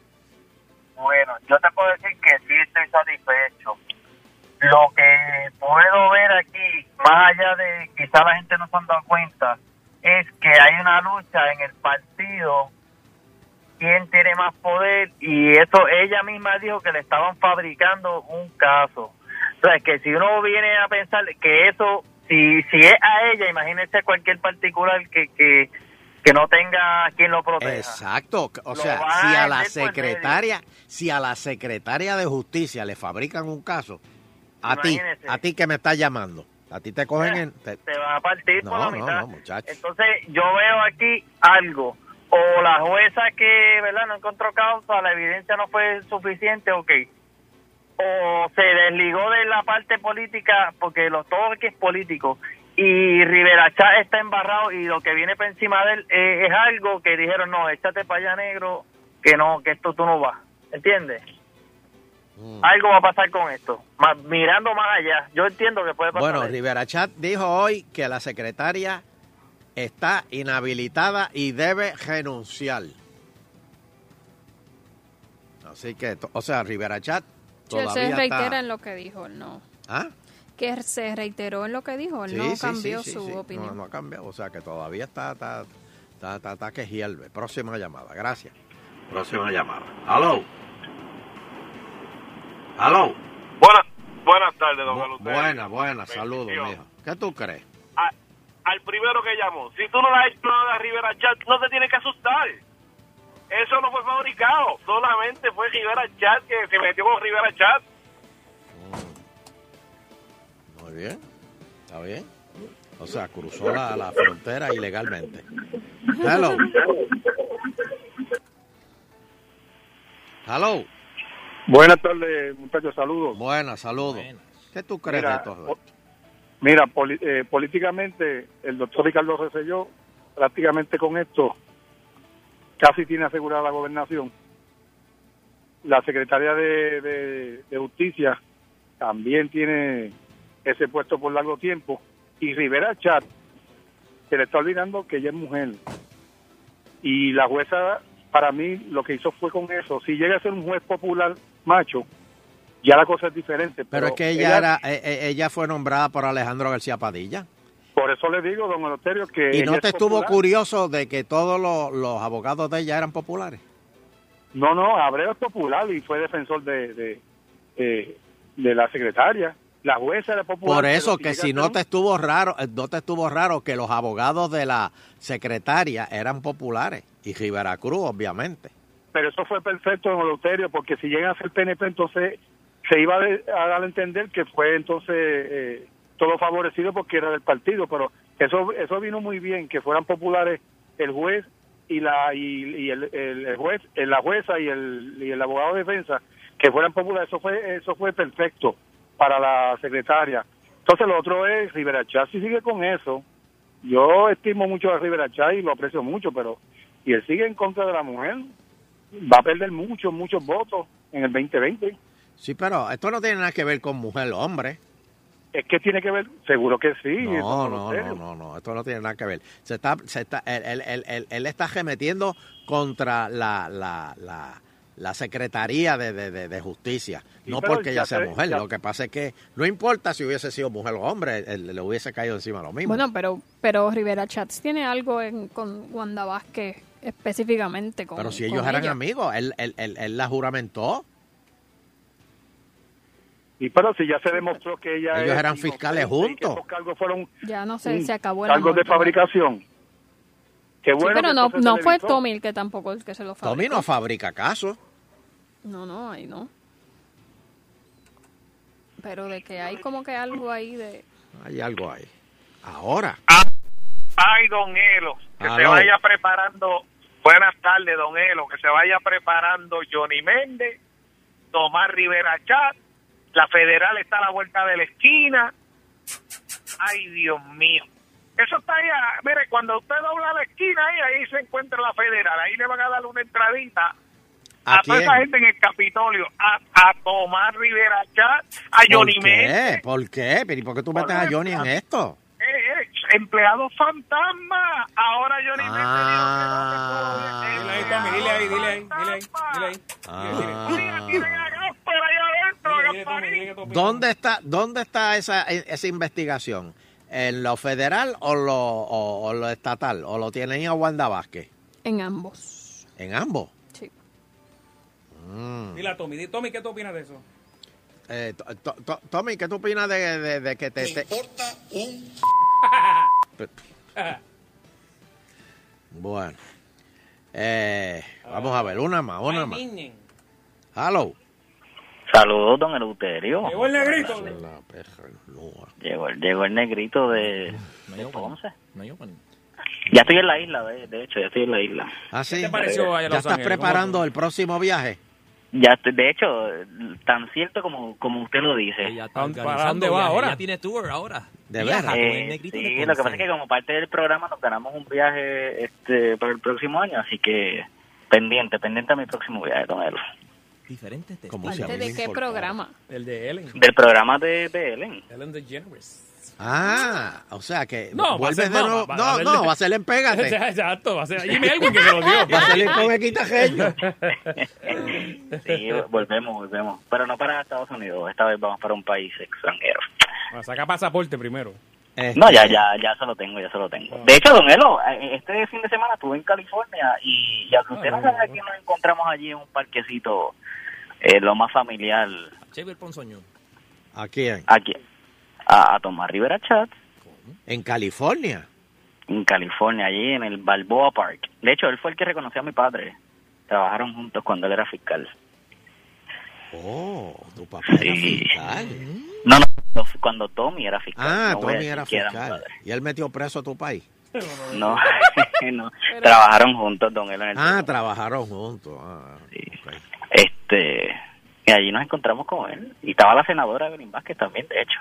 Bueno, yo te puedo decir que sí estoy satisfecho. Lo que puedo ver aquí, más allá de quizá la gente no se han dado cuenta, es que hay una lucha en el partido, quién tiene más poder, y eso ella misma dijo que le estaban fabricando un caso. O sea, que si uno viene a pensar que eso, si, si es a ella, imagínese cualquier particular que, que, que no tenga quien lo proteja. Exacto. O sea, si a a la secretaria, si a la secretaria de justicia le fabrican un caso, a ti, a ti que me estás llamando, a ti te cogen en... te- te va a partir por No, la no, mitad. no, muchacho. Entonces, yo veo aquí algo. O la jueza que, ¿verdad? No encontró causa, la evidencia no fue suficiente, ok. O se desligó de la parte política, porque lo, todo aquí es político. Y Rivera Chá está embarrado y lo que viene por encima de él eh, es algo que dijeron, no, échate para allá negro, que no, que esto tú no vas. ¿Entiendes? Mm. Algo va a pasar con esto. Más- mirando más allá, yo entiendo que puede pasar. Bueno, eso. Rivera Chat dijo hoy que la secretaria está inhabilitada y debe renunciar. Así que, o sea, Rivera Chat Sí, todavía se reitera está... en lo que dijo, él no. ¿Ah? Que se reiteró en lo que dijo, él Sí, no sí, cambió sí, sí, su sí. opinión. No, no ha cambiado, o sea que todavía está, está, está, está, está que hierve. Próxima llamada, gracias. Próxima llamada. Aló. Aló. Buenas, buenas tardes, don Bu- Eleuterio. buena, buena, saludos, mijo. ¿Qué tú crees? A- al primero que llamó, si tú no le has hecho nada a Rivera Chat, no te tienes que asustar. Eso no fue fabricado, solamente fue Rivera Chat que se metió con Rivera Chat. Muy bien, está bien. O sea, cruzó la, la frontera ilegalmente. Hello. Hello. Buenas tardes, muchachos, saludos. Buenas, saludos. ¿Qué tú crees Mira, de todo esto? Mira, poli- eh, políticamente, el doctor Ricardo Rosselló, prácticamente con esto, casi tiene asegurada la gobernación. La secretaria de, de- de Justicia también tiene ese puesto por largo tiempo. Y Rivera Chat, se le está olvidando que ella es mujer. Y la jueza, para mí, lo que hizo fue con eso. Si llega a ser un juez popular macho, ya la cosa es diferente. Pero es que ella, era, eh, eh, ella fue nombrada por Alejandro García Padilla. Por eso le digo, don Eleuterio, que... ¿Y no es te estuvo curioso de que todos los, los abogados de ella eran populares? No, no, Abreu es popular y fue defensor de, de, eh, de la secretaria. La jueza era popular. Por eso que si no te estuvo raro, no te estuvo raro que los abogados de la secretaria eran populares y Rivera Cruz, obviamente. Pero eso fue perfecto, don Eleuterio, porque si llega a ser PNP, entonces se iba a, dar a entender que fue entonces eh, todo favorecido porque era del partido. Pero eso, eso vino muy bien, que fueran populares el juez y la y, el- el juez, eh, la jueza y el, y el abogado de defensa que fueran populares, eso fue eso fue perfecto para la secretaria. Entonces lo otro es Rivera Chá si sigue con eso. Yo estimo mucho a Rivera Chá y lo aprecio mucho, pero y él sigue en contra de la mujer, va a perder muchos muchos votos en el 2020. Sí, pero esto no tiene nada que ver con mujer o hombre. Es que tiene que ver, seguro que sí. No, no, no, no, no, esto no tiene nada que ver. Se está, se está, él, él- él- él- él está gemetiendo contra la, la, la, la Secretaría de, de- de- de Justicia, Sí, no porque ya ella sea te- mujer. ya- Lo que pasa es que no importa si hubiese sido mujer o hombre, él- le hubiese caído encima lo mismo. Bueno, pero, pero Rivera Chats tiene algo en, con Wanda Vázquez específicamente. Con, pero si con ellos eran ella. amigos, él, él, él, él la juramentó. Y pero si ya se demostró que ella Ellos es eran fiscales y que juntos. esos cargos fueron Ya no sé, se acabó el cargos de pero- fabricación. Qué Sí, bueno pero que no, no se fue. Tommy el que tampoco el que se lo fabricó. Tommy no fabrica casos. No, no, ahí no. Pero de que hay como que algo ahí de... Hay algo ahí. Ahora. Ay, don Elo, que se Aló. vaya preparando. Buenas tardes, don Elo, que se vaya preparando Johnny Méndez, Tomás Rivera Chat, la federal está a la vuelta de la esquina. Ay, Dios mío. Eso está ahí, a- mire, cuando usted dobla la esquina ahí, ahí se encuentra la federal, ahí le van a dar una entradita ¿A a, toda esa gente en el Capitolio, a, a Tomás Rivera Chat, a Johnny ¿Por Méndez. qué? ¿Por qué? ¿Pero ¿y por qué tú metes a Johnny en esto? Empleado fantasma. Ahora Johnny Ah. Dile ahí, Tommy, dile ahí, dile ahí, dile ahí, dile ahí. Ah. Méndez. ¿Dónde está, dónde está esa, esa investigación? ¿En lo federal o lo, o, o lo estatal? ¿O lo tienen a Wanda Vázquez? En ambos. ¿En ambos? Sí. Mm. Dile a Tommy, di- Tommy, ¿qué tú opinas de eso? Eh, to- to- to- Tommy, ¿qué tú opinas de, de- de que te... te- importa un... Bueno. Eh, vamos a ver, una más, una más. Hello. Saludos, don Eleuterio. Llegó el negrito. La perra, no. Llegó, el- llegó el negrito de, No de. Ponce. No. Ya estoy en la isla, de, de hecho, ya estoy en la isla. ¿Ah, sí? te pareció allá ¿Ya estás preparando el próximo viaje? Ya estoy, de hecho, tan cierto como, como usted lo dice. ¿Para dónde va ahora? Ya tiene tour ahora. ¿De con el Eh, de sí, lo que pasa es que como parte del programa nos ganamos un viaje este para el próximo año, así que pendiente, pendiente a mi próximo viaje, don Elo. Diferentes de Como si a ¿Parte mí de me qué programa? El de Ellen. Del programa de, de Ellen. Ellen DeGeneres. Ah, o sea que No, va a vuelves ser- de no, nuevo. va- va- No, va a no, ser- va a ser en Pégate. Exacto, va a ser Jimmy Elwin que se lo dio. Va a salir con. Sí, volvemos, volvemos. Pero no para Estados Unidos, esta vez vamos para un país extranjero. Bueno, saca pasaporte primero. Este, No, ya, ya, ya se lo tengo, ya se lo tengo. De hecho, don Elo, eh, este fin de semana estuve en California y, y aunque usted no sabe que nos encontramos allí en un parquecito, eh, lo más familiar, Chévere Ponzoño. ¿A quién? aquí, a, a Tomás Rivera Chat, En California. en California, allí en el Balboa Park. De hecho, él fue el que reconoció a mi padre. Trabajaron juntos cuando él era fiscal. Oh, tu papá era fiscal. No, no, cuando, cuando Tommy era fiscal. Ah, no Tommy era fiscal. Y él metió preso a tu país. No, no. Trabajaron juntos, don Elo, en el Ah, trabajaron juntos. Ah. Este, y allí nos encontramos con él. Y estaba la senadora Evelyn Vázquez también, de hecho.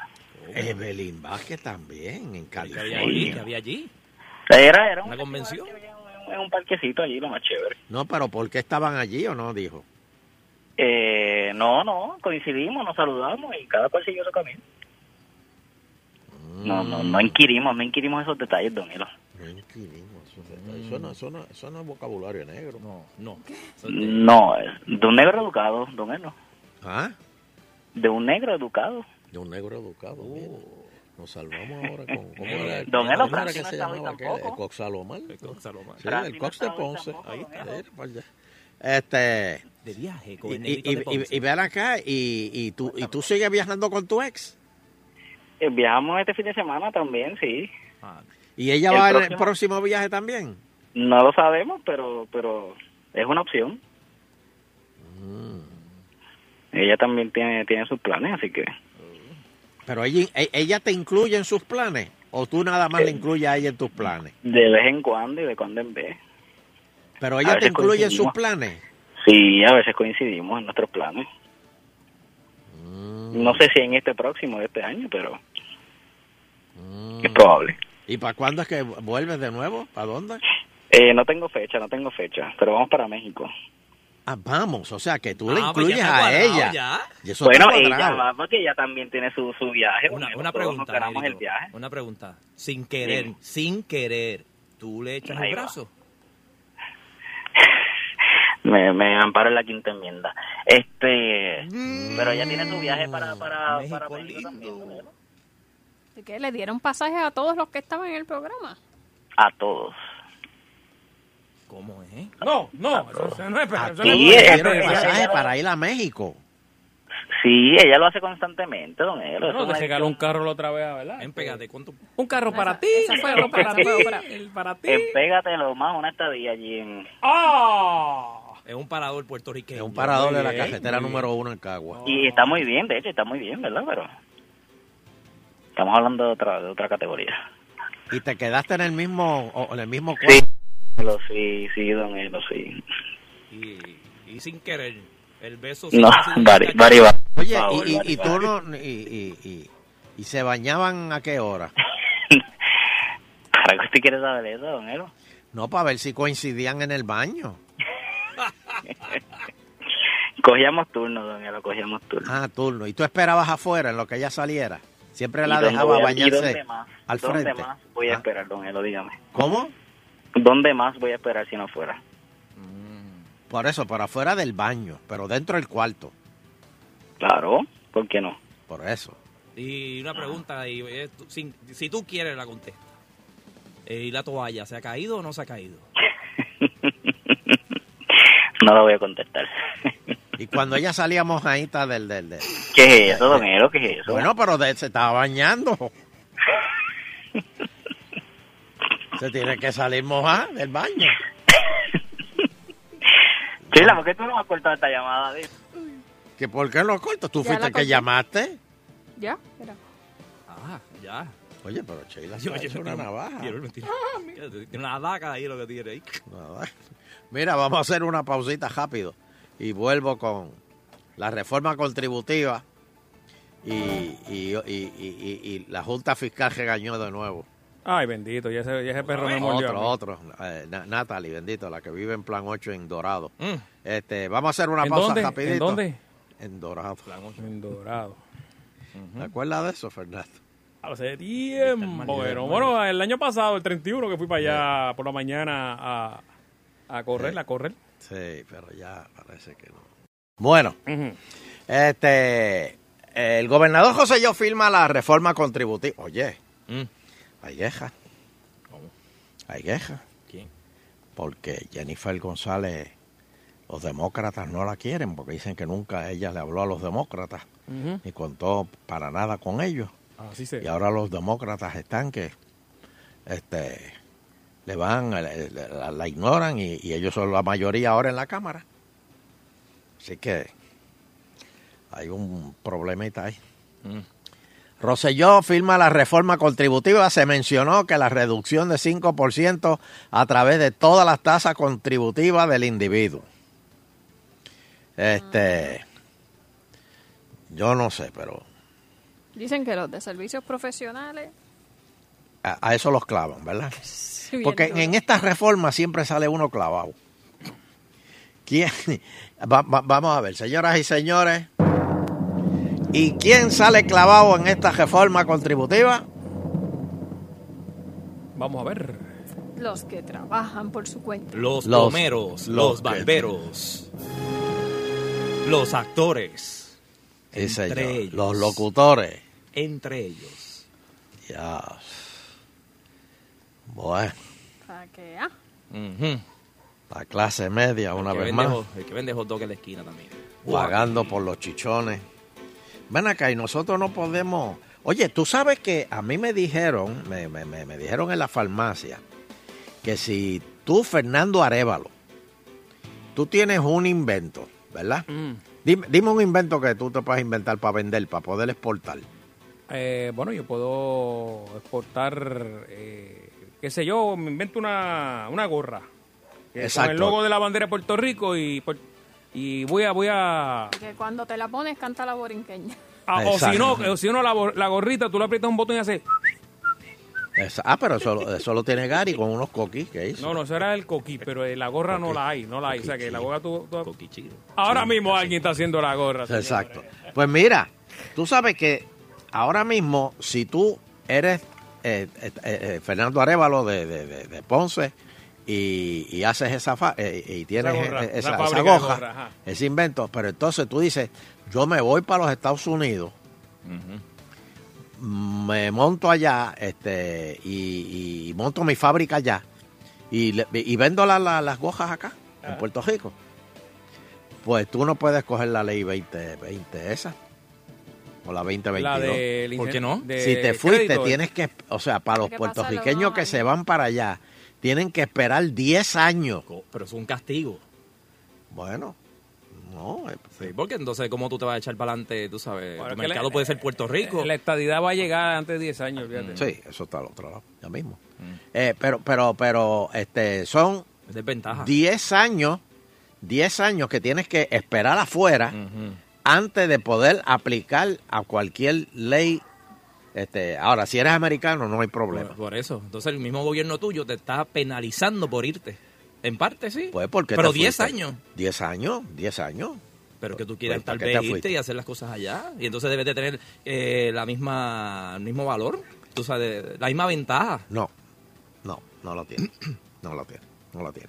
Evelyn Vázquez también, en ¿Qué había allí? California. ¿Qué había allí? Era, era un, ¿Una convención? en un parquecito allí, lo más chévere. No, pero ¿por qué estaban allí o no? Dijo. Eh, no, no, coincidimos, nos saludamos y cada cual siguió su camino. No, no, no inquirimos, no inquirimos esos detalles, don Hilo. No inquirimos, eso, eso no, eso, no, eso no es vocabulario negro. No, no. No, de un negro educado, don Elo. ¿Ah? De un negro educado. De un negro educado. mira. Nos salvamos ahora con. ¿Cómo era, el- Don Elo cómo era Francis que no se llamaba. El Cox Salomar. Salomar. Sí, Francis el Cox de Ponce. Ahí está. Este. De viaje con Y, el y, negrito y, de y, Ponce. y ven acá, y, y, tú, ¿y tú sigues viajando con tu ex? Eh, viajamos este fin de semana también, sí. Ah, ¿Y ella El va en el próximo- próximo viaje también? No lo sabemos, pero, pero es una opción. Ella también tiene, tiene sus planes, así que... Pero ella, e- ella te incluye en sus planes, o tú nada más le incluyes a ella en tus planes. De vez en cuando y de cuando en vez. Pero ella te incluye en sus planes. Sí, a veces coincidimos en nuestros planes. Mm. No sé si en este próximo de este año, pero Mm. es probable. ¿Y para cuándo es que vuelves de nuevo? ¿Para dónde? Eh, no tengo fecha, no tengo fecha, pero vamos para México. Ah, vamos, o sea que tú le Ah, pues ya incluyes a cuadrado, ella. ya. Y eso bueno, ella va porque ella también tiene su, su viaje. Una, pregunta, el viaje. Una pregunta. Sin querer, sin querer, ¿tú le echas Ahí el brazo? Me, me amparo en la quinta enmienda. Este, Mm. pero ella tiene su viaje para, para, México para México también. ¿no? ¿De qué? ¿Le dieron pasajes a todos los que estaban en el programa? A todos. ¿Cómo es? No, no, eso, eso no es eso no es- es- pasaje para ir a México. Sí, ella lo hace constantemente, don Elo. No, te regaló un carro la otra vez, ¿verdad? En Pégate, ¿cuánto? Un carro para ti. un otra, para ti. el para ti. En Pégate lo más una estadía allí en... ¡Ah! Es un parador puertorriqueño. Es un parador de la carretera número uno en Cagua. Y está muy bien, de hecho, está muy bien, ¿verdad? Pero estamos hablando de otra, de otra categoría. Y te quedaste en el mismo, o en el mismo Sí, cuarto. Elo, sí, sí, don Elo, sí. Y, y sin querer, el beso... No, vari, vari, por Oye, favor, y, y, y tú no, y, y, y, y se bañaban a qué hora? ¿Para qué usted quiere saber eso, don Elo? No, para ver si coincidían en el baño. Cogíamos turno, don Elo, cogíamos turno. Ah, turno. Y tú esperabas afuera en lo que ella saliera. Siempre ¿Y la dejaba voy a- ¿Y bañarse al ¿Dónde frente. más voy a Ah. esperar, don Elo? Dígame. ¿Cómo? ¿Dónde más voy a esperar si no fuera? Por eso, por afuera del baño, pero dentro del cuarto. Claro, ¿por qué no? Por eso. Y una pregunta, y, eh, tú- sin- si tú quieres la contesta. Eh, ¿Y la toalla se ha caído o no se ha caído? No lo voy a contestar. Y cuando ella salía mojadita del... del, del- ¿Qué es eso, don Elo? ¿Qué es eso? Bueno, pero de- se estaba bañando. se tiene que salir mojada del baño. Chila, ¿por qué tú no has cortado esta llamada? Di? ¿Que ¿Por qué lo corto? ¿Tú Ya fuiste el que llamaste? ¿Ya? Era. Ah, ya. Oye, pero Sheila Yo- yo una navaja. Quiero mentir. Tiene una daga ahí lo que tiene ahí. Nada. Mira, vamos a hacer una pausita rápido y vuelvo con la reforma contributiva y, y, y- y- y la Junta Fiscal regañó de nuevo. Ay, bendito, ya ese, ya ese perro me mordió. Otro, otro. Eh, Na- Natalie, bendito, la que vive en Plan 8 en Dorado. Mm. Este, vamos a hacer una ¿En pausa dónde? rapidito. ¿En dónde? En Dorado. En Dorado. ¿Te acuerdas de eso, Fernando? Hace tiempo. Bueno, bueno, el año pasado, el 31, que fui para allá por la mañana a, a correr, a correr. Sí, pero ya parece que no. Bueno, este, el gobernador José Yo firma la reforma contributiva. Oye, Mm. Hay queja. ¿Cómo? Hay queja. ¿Quién? Porque Jennifer González, los demócratas no la quieren porque dicen que nunca ella le habló a los demócratas Ujú. ni contó para nada con ellos. Así se Y ahora los demócratas están que este le van, la, la ignoran y, y ellos son la mayoría ahora en la Cámara. Así que hay un problemita ahí. Mm. Rosselló firma la reforma contributiva. Se mencionó que la reducción de 5% a través de todas las tasas contributivas del individuo. Este, yo no sé, pero Dicen que los de servicios profesionales. a, a eso los clavan, ¿verdad? sí, Porque en estas reformas siempre sale uno clavado. ¿Quién? Va- va- vamos a ver, señoras y señores. ¿Y quién sale clavado en esta reforma contributiva? Vamos a ver. Los que trabajan por su cuenta. Los, Los- plomeros, los los, que- barberos, los actores, Sí, señor. Entre ellos. Los locutores. entre ellos. Ya. Bueno, Para que, ah, Ujú. la clase media, una el, vez vende más, el que vende hot dog en la esquina también. pagando por los chichones. Ven acá, y nosotros no podemos... Oye, tú sabes que a mí me dijeron, me, me- me- me dijeron en la farmacia, que si tú, Fernando Arevalo, tú tienes un invento, ¿verdad? Mm. Dime, dime un invento que tú te puedas inventar para vender, para poder exportar. Eh, bueno, yo puedo exportar, eh, qué sé yo, me invento una, una gorra. que con Exacto. el logo de la bandera de Puerto Rico y, y voy a, voy a, Que cuando te la pones, canta la borinqueña. Ah, o si no, o si no la, bor- la gorrita, tú le aprietas un botón y hace. Esa- ah, pero eso, lo- eso lo tiene Gary con unos coquis que hizo. No, no, eso era el coquí, pero eh, la gorra no la hay, no la hay. O sea que la gorra tú. tú- ahora mismo alguien está haciendo la gorra. Exacto. Pues mira, tú sabes que ahora mismo, si tú eres eh, eh, eh, Fernando Arevalo de, de- de- de Ponce y, y haces esa fa- eh, y tienes Esa gorra, eh, esa esa, esa fábrica de goja, gorra, ese invento, pero entonces tú dices, yo me voy para los Estados Unidos, me monto allá este y, y monto mi fábrica allá y, le- y vendo la- la- las gojas acá, en Puerto Rico. Pues tú no puedes coger la ley 2020 esa. O la 2022. La de ¿Por qué no? si te fuiste, crédito. tienes que, o sea, para los puertorriqueños que se van para allá, tienen que esperar 10 años. Pero es un castigo. Bueno, no. eh, Sí, porque entonces, ¿cómo tú te vas a echar para adelante? Tú sabes, Bueno, tu mercado puede ser Puerto Rico. La estadidad va a llegar antes de 10 años, fíjate. Sí, eso está al otro lado, ya mismo. Eh, pero, pero, pero, este, son Es desventaja. 10 años, 10 años que tienes que esperar afuera antes de poder aplicar a cualquier ley. Este, ahora, si eres americano, no hay problema. Por, por eso. Entonces, el mismo gobierno tuyo te está penalizando por irte. En parte, sí. Pues porque Pero te 10 fuiste. años. 10 años, 10 años. Pero que tú quieras Pues, ¿por tal fuiste? y hacer las cosas allá. Y entonces debes de tener eh, la misma, el mismo valor. Tú sabes, la misma ventaja. No, no, no lo tiene. No lo tiene, no lo tiene.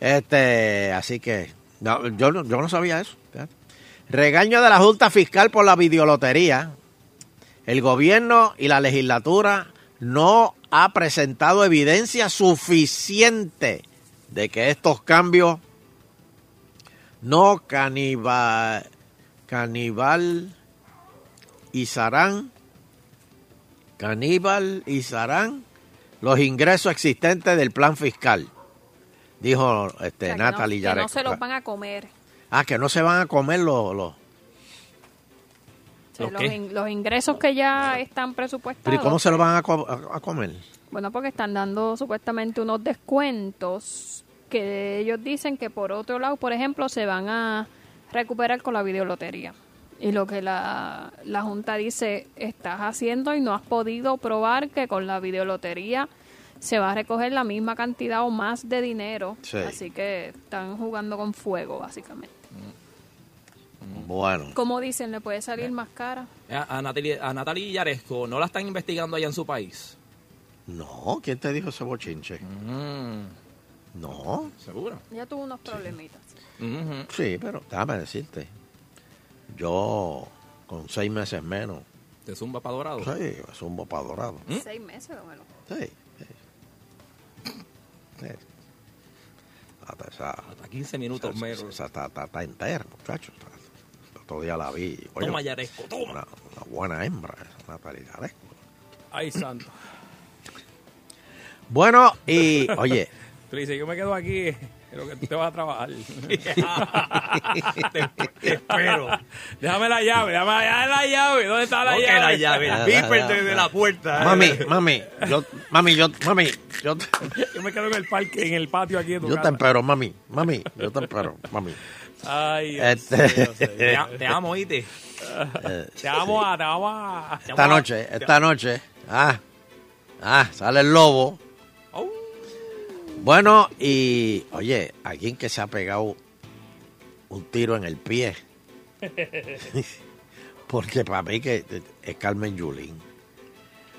Este, así que, no, yo, no- yo no sabía eso. Regaño de la Junta Fiscal por la videolotería. El gobierno y la legislatura no ha presentado evidencia suficiente de que estos cambios no canibal, canibalizarán, canibalizarán los ingresos existentes del plan fiscal, dijo este, O sea, que Natalie no, que no se los van a comer. Ah, que no se van a comer los... los- Sea, ¿Los in- ingresos que ya están Pero presupuestados. ¿y cómo se los van a, co- a- a comer? Bueno, porque están dando supuestamente unos descuentos que ellos dicen que por otro lado, por ejemplo, se van a recuperar con la videolotería. Y lo que la, la Junta dice, estás haciendo y no has podido probar que con la videolotería se va a recoger la misma cantidad o más de dinero. Sí. Así que están jugando con fuego, básicamente. Bueno. Como dicen, le puede salir más cara. A, a Natalie, a Natalie Yaresco, ¿no la están investigando allá en su país? No, ¿quién te dijo ese bochinche? No. ¿Seguro? Ya tuvo unos problemitas. Sí, pero déjame decirte. Yo, con seis meses menos, ¿Te zumba para dorado? sí, es un para dorado. Seis meses, don Elo. Sí. sí. Sí. Hasta esa, Hasta 15 minutos esa, menos. esa está, está, está entera, muchacho. Está- el otro día la vi. Toma, Yaresco, toma. Una, una buena hembra, Natalia Yaresco. Ay, santo. Bueno, y oye, Tú dices, yo me quedo aquí en lo que tú te vas a trabajar. te, espero. Déjame la llave, déjame la, la llave. ¿Dónde está la ¿Cómo que llave? la llave? El beeper desde la puerta. mami, mami, yo, mami, yo, mami, yo, Yo me quedo en el parque, en el patio aquí de tu yo te espero, mami, mami, yo te espero, mami. Ay, Dios Este-. Te, amo, ¿oíste? Te amo a, te amo a. Esta noche, esta noche, ah, ah, sale el lobo. Bueno, y oye, alguien que se ha pegado un tiro en el pie, porque para mí que es Carmen Yulín.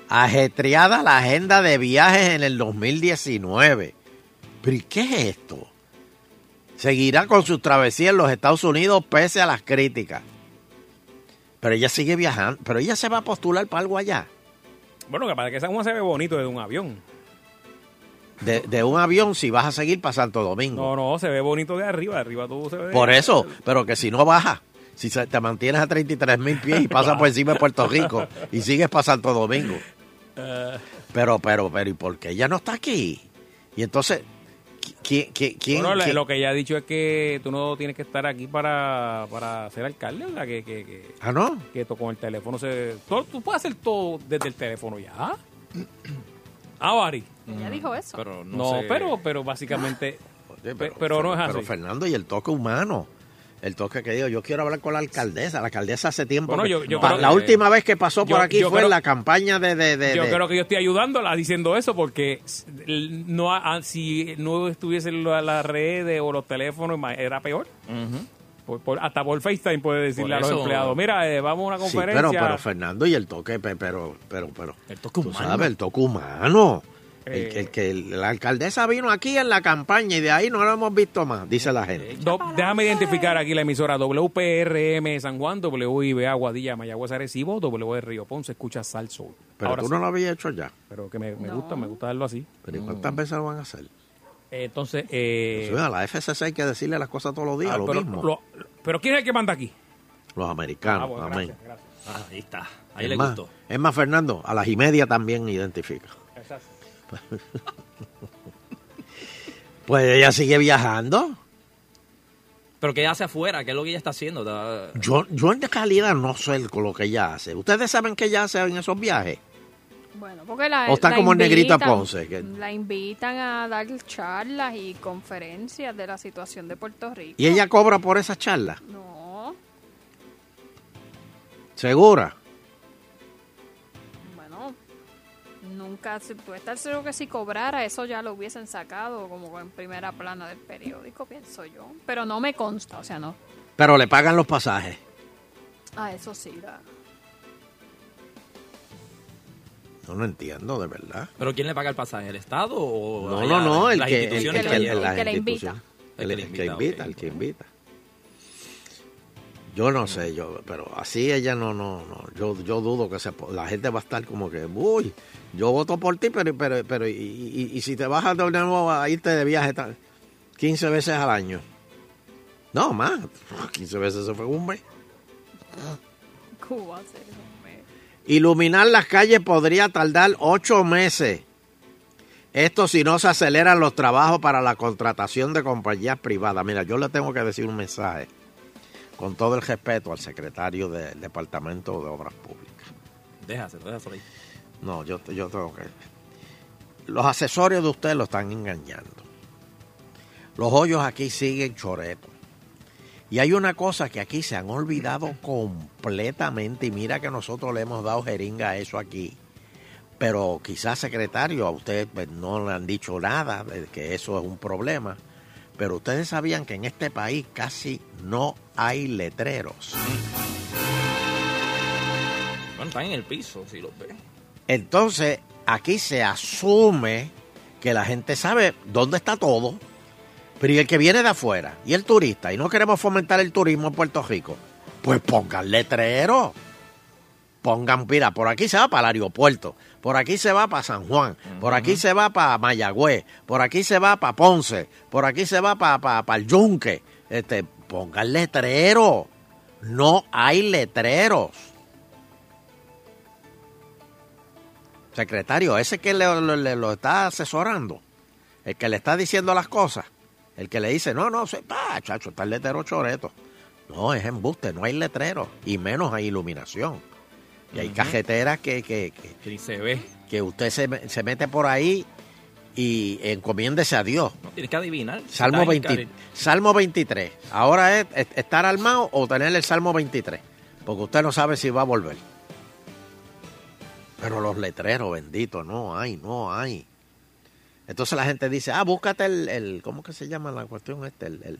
Ajetreada la agenda de viajes en el 2019. ¿Pero y qué es esto? Seguirá con sus travesías en los Estados Unidos pese a las críticas. Pero ella sigue viajando. Pero ella se va a postular para algo allá. Bueno, que para que esa uno se ve bonito desde un avión. De, de un avión si vas a seguir para Santo Domingo. No, no, se ve bonito de arriba. De arriba tú se ve. Por eso, pero que si no bajas, si te mantienes a 33 mil pies y pasas por encima de Puerto Rico y sigues para Santo Domingo. Eh, Pero, pero, pero, ¿y por qué ella no está aquí? Y entonces, ¿quién, quién, quién- bueno, quién- lo que ella ha dicho es que tú no tienes que estar aquí para, para ser alcalde, ¿verdad? Que, que, que, Ah, ¿no? que to- con el teléfono se... todo- tú puedes hacer todo desde el teléfono ya. Ah, Bari. Ella dijo eso. Pero no, No, sé. pero, pero básicamente Oye, Pe- pero no es Pero así. Fernando, y el toque humano. El toque que digo, yo quiero hablar con la alcaldesa. La alcaldesa hace tiempo. Bueno, que- yo- yo Pa- creo la que- última vez que pasó por yo- aquí fue creo- en la campaña de. de, de- Yo de- creo que yo estoy ayudándola diciendo eso porque no ha- ah, si no estuviesen la- las redes o los teléfonos era peor. Por- por- hasta por FaceTime puede decirle a los empleados, mira, eh, vamos a una Sí, conferencia. pero, pero Fernando y el toque, pe- pero, pero, pero. El toque tú humano. sabes, el toque humano. El, Eh. que- el que la alcaldesa vino aquí en la campaña y de ahí no lo hemos visto más, dice la gente. Do- déjame identificar aquí la emisora WPRM San Juan, WIB Aguadilla, Mayagüez Arecibo, W Río Ponce, escucha Sal Soul. Pero Ahora tú sí. no lo habías hecho ya. Pero que me, me No. gusta, me gusta darlo así. Pero ¿y cuántas veces lo van a hacer? Eh, Entonces, eh, Pues, a la FCC hay que decirle las cosas todos los días, ah, lo pero, mismo. lo- pero ¿quién es el que manda aquí? Los americanos, Ah, bueno, amén. gracias, gracias. Ah, ahí está. Ahí es le más, gustó. Es más, Fernando, a las y media también identifica. Pues ella sigue viajando. Pero ¿qué hace afuera? ¿Qué es lo que ella está haciendo? Yo, yo en realidad no sé con lo que ella hace. ¿Ustedes saben qué ella hace en esos viajes? Bueno, porque la, O está la como el negrito invitan- Ponce, que- La invitan a dar charlas y conferencias de la situación de Puerto Rico. ¿Y ella cobra por esa charla? No, ¿Segura? Nunca, si tú estás seguro que si cobrara eso ya lo hubiesen sacado como en primera plana del periódico, pienso yo. Pero no me consta, o sea, no. Pero le pagan los pasajes. Ah, eso sí, la- No lo entiendo, de verdad. ¿Pero quién le paga el pasaje? ¿El Estado o No, no, no, el que, el, que El la invita. El, que invita, el que invita. Yo no sé, yo, pero así ella no, no, no. Yo, yo dudo que se, la gente va a estar como que, uy, yo voto por ti, pero, pero, pero, y, y- y si te vas de nuevo a irte de viaje tal, 15 veces al año. No, más, 15 veces se fue un mes. Cuba, sí, hombre. Iluminar las calles podría tardar ocho meses. Esto si no se aceleran los trabajos para la contratación de compañías privadas. Mira, yo le tengo que decir un mensaje con todo el respeto al secretario del Departamento de Obras Públicas. Déjaselo, déjaselo ahí. No, yo, yo tengo que... Los accesorios de usted lo están engañando. Los hoyos aquí siguen choretos. Y hay una cosa que aquí se han olvidado completamente y mira que nosotros le hemos dado jeringa a eso aquí. Pero quizás, secretario, a usted pues, no le han dicho nada de que eso es un problema. Pero ustedes sabían que en este país casi no hay letreros. Bueno, están en el piso, si los ves. Entonces, aquí se asume que la gente sabe dónde está todo, pero y el que viene de afuera, y el turista, y no queremos fomentar el turismo en Puerto Rico, pues pongan letrero. Pongan, mira, por aquí se va para el aeropuerto, por aquí se va para San Juan, por aquí se va para Mayagüez, por aquí se va para Ponce, por aquí se va para, para, para el Yunque. Este, pongan letrero. No hay letreros. Secretario, ese que le, le- le- lo está asesorando, el que le está diciendo las cosas, el que le dice, no, no, pa, chacho, está el letrero choreto. No, es embuste, no hay letrero, y menos hay iluminación. Y hay cajeteras que, que, que, Que ni se ve. que usted se, se mete por ahí y encomiéndese a Dios. No, tienes que adivinar. Salmo, Está ahí, 20 Cari. Salmo 23. Ahora es es- estar armado o tener el Salmo 23. Porque usted no sabe si va a volver. Pero los letreros, bendito, no hay, no hay. Entonces la gente dice, ah, búscate el, el ¿cómo que se llama la cuestión este? El, el,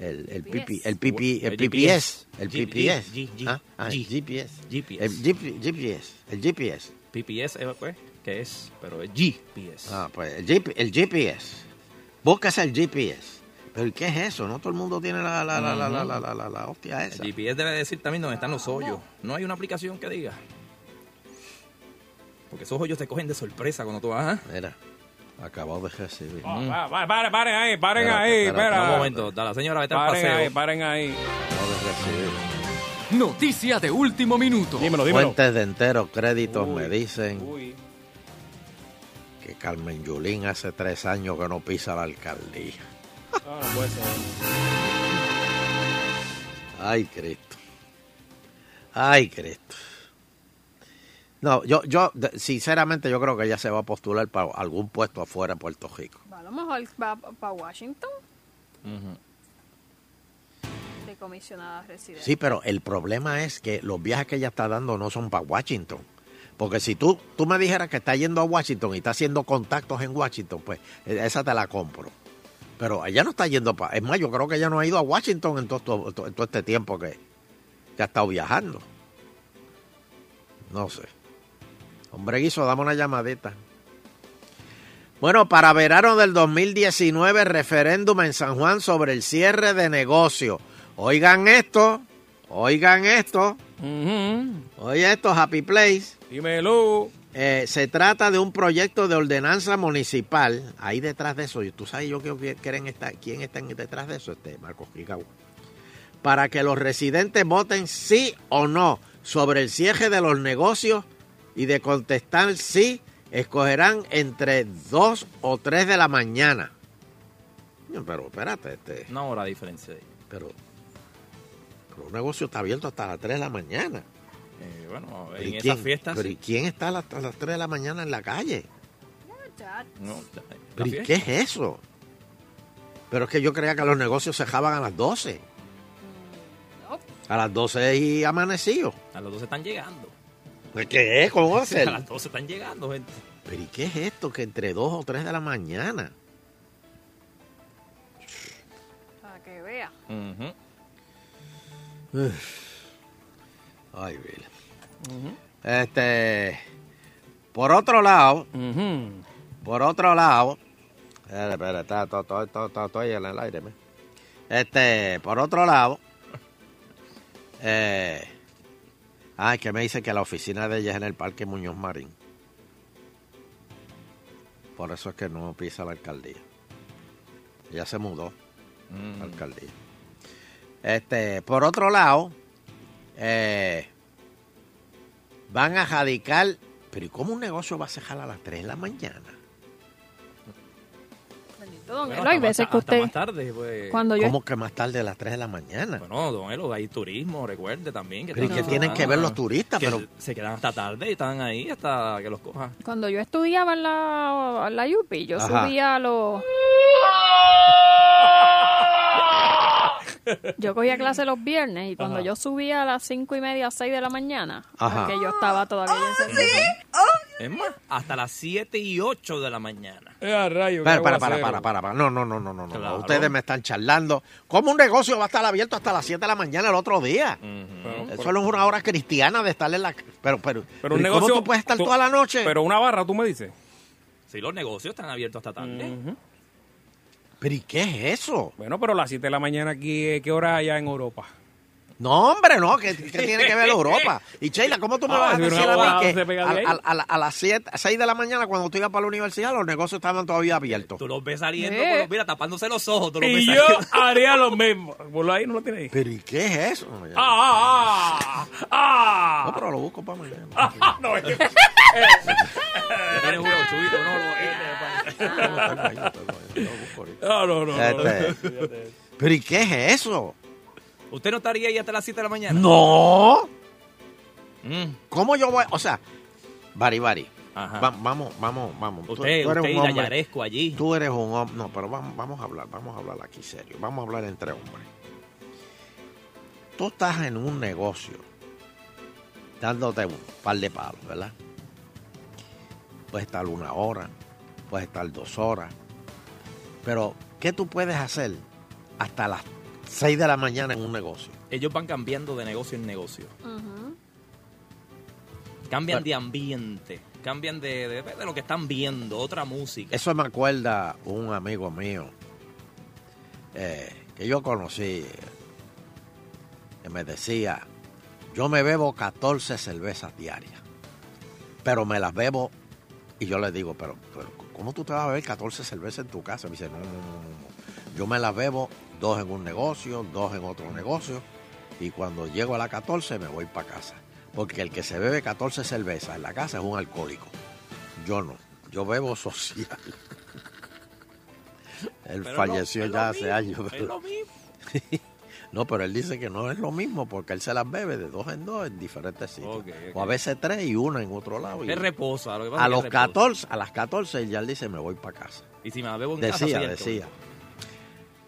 el, el, PP, el, PP, el El PPS. El PPS. Ah, ah, G- GPS. GPS. El GP GPS. El GPS. PPS, eh, pues, que es, pero es GPS. Ah, pues el, GP el GPS. Búscase el GPS. Pero ¿y qué es eso? No todo el mundo tiene la, la, la, la, la, la, la, la, la hostia El esa. GPS debe decir también dónde están los hoyos. No hay una aplicación que diga. Porque esos hoyos te cogen de sorpresa cuando tú vas. ¿ah? Mira, acabado de recibir. Ah, va- va- paren, paren ahí, paren Espérate, ahí, espérate, espera. Un momento, da la señora vete al Paren paseo. ahí, paren ahí. Acabado de recibir. Noticia de último minuto. Dímelo, dímelo. Fuentes de enteros créditos Uy, me dicen Uy. Carmen Yulín hace tres años que no pisa la alcaldía. No, no puede ser. Ay, Cristo. Ay, Cristo. No, yo, yo, sinceramente, yo creo que ella se va a postular para algún puesto afuera de Puerto Rico. A lo mejor va para Washington de comisionada residente. Sí, pero el problema es que los viajes que ella está dando no son para Washington. Porque si tú, tú me dijeras que está yendo a Washington y está haciendo contactos en Washington, pues eh, esa te la compro. Pero ella no está yendo para... Es más, yo creo que ella no ha ido a Washington en todo este tiempo que, que ha estado viajando. No sé. Hombre Guiso, dame una llamadita. Bueno, para verano del 2019, referéndum en San Juan sobre el cierre de negocio. Oigan esto, oigan esto. Oye esto, Happy Place. Dímelo. Eh, se trata de un proyecto de ordenanza municipal. Ahí detrás de eso, tú sabes yo que quieren estar, quién está detrás de eso, este Marcos Quicau. Para que los residentes voten sí o no sobre el cierre de los negocios y de contestar sí, escogerán entre 2 o 3 de la mañana. Pero espérate, este, Una hora de diferencia ahí. pero, pero un negocio está abierto hasta las 3 de la mañana. Eh, bueno, Pero en ¿y esas fiestas. pero ¿y sí. quién está a las, a las 3 de la mañana en la calle? No, la ¿Pero y qué es eso? Pero es que yo creía que los negocios se dejaban a las 12. A las 12 y amanecido. A las 12 están llegando. ¿Pues ¿Qué es? ¿Cómo va a ser? A las 12 están llegando, gente. ¿Pero y qué es esto? Que entre 2 o 3 de la mañana. Para que vea. Ay, Bill. Este. Por otro lado, por otro lado, espera, espera, está, está, está- estoy en el aire, me. Este, por otro lado, eh, ay, que me dice que la oficina de ella es en el Parque Muñoz Marín. Por eso es que no pisa la alcaldía. Ella se mudó a la alcaldía. Este, por otro lado, eh, van a radicar. Pero ¿y cómo un negocio va a cerrar a las 3 de la mañana? Bendito don Bueno, Elo, hay veces que hasta usted... más tarde, pues. Cuando yo ¿Cómo que más tarde a las 3 de la mañana? Bueno, don Elo, hay turismo, recuerde también. Que Pero ¿y están- qué tienen que ver los Ah, turistas? que Pero, Se quedan hasta tarde y están ahí hasta que los coja. Cuando yo estudiaba en la, en la UPI, yo Ajá. subía a los... Yo cogía clase los viernes y cuando Ajá. yo subía a las cinco y media, seis de la mañana, Ajá. porque yo estaba todavía en servicio. Es más, hasta las 7 y 8 de la mañana. rayo, para, para, para, para, para, para. No, no, no, no, no. Ustedes me están charlando. ¿Cómo un negocio va a estar abierto hasta las 7 de la mañana el otro día? Eso no es una hora cristiana de estar en la... Pero, pero, Pero un ¿y negocio. ¿Cómo tú puedes estar tú- toda la noche? Pero una barra, tú me dices. Sí, los negocios están abiertos hasta tarde. ¿Pero y qué es eso? Bueno, pero a las 7 de la mañana aquí, eh, ¿qué hora hay allá en Europa? No, hombre, no, ¿qué, qué tiene que ver Europa? Y Sheila, ¿cómo tú me Ah, vas a decir a mí que a, a- a a las 7, 6 de la mañana cuando tú ibas para la universidad los negocios estaban todavía abiertos? Tú los ves saliendo, Eh. los- mira, tapándose los ojos. Tú los ves Y yo saliendo. haría lo mismo. Ponlo ahí, no lo tiene ahí. ¿Pero y qué es eso? ¡Ah! ¡Ah! ¡Ah! No, pero lo busco para mañana. ah. no, es que- Tienes uno, chubito, no, No, no, no. no. ¿Pero y qué es eso? ¿Usted no estaría ahí hasta las 7 de la mañana? ¡No! Mm. ¿Cómo yo voy? O sea, Bari Bari. Ajá. va- vamos, vamos, vamos. Tú- Usted, tú eres usted un y hombre. Dayaresco allí. Tú eres un hombre. No, pero vamos, vamos a hablar, vamos a hablar aquí serio. Vamos a hablar entre hombres. Tú estás en un negocio dándote un par de palos, ¿verdad? Puedes estar una hora, puedes estar dos horas. Pero, ¿qué tú puedes hacer hasta las seis de la mañana en un negocio? Ellos van cambiando de negocio en negocio. Cambian Pero- de ambiente. Cambian de, de, de lo que están viendo. Otra música. Eso me acuerda un amigo mío eh, que yo conocí, que me decía, yo me bebo 14 cervezas diarias, pero me las bebo y yo le digo, pero, pero ¿cómo tú te vas a beber 14 cervezas en tu casa? Me dice, no, no, no, no, yo me las bebo dos en un negocio, dos en otro negocio y cuando llego a la 14 me voy para casa. Porque el que se bebe 14 cervezas en la casa es un alcohólico. Yo no. Yo bebo social. Él Pero falleció no, ya es hace mismo, años. es pero- lo mismo. no, pero él dice que no es lo mismo porque él se las bebe de dos en dos en diferentes sitios. O a veces tres y una en otro lado. y- Es reposa. Lo que pasa a los reposa. 14, a las 14 él ya él dice me voy para casa. Y si me la bebo en casa, Decía, soy decía.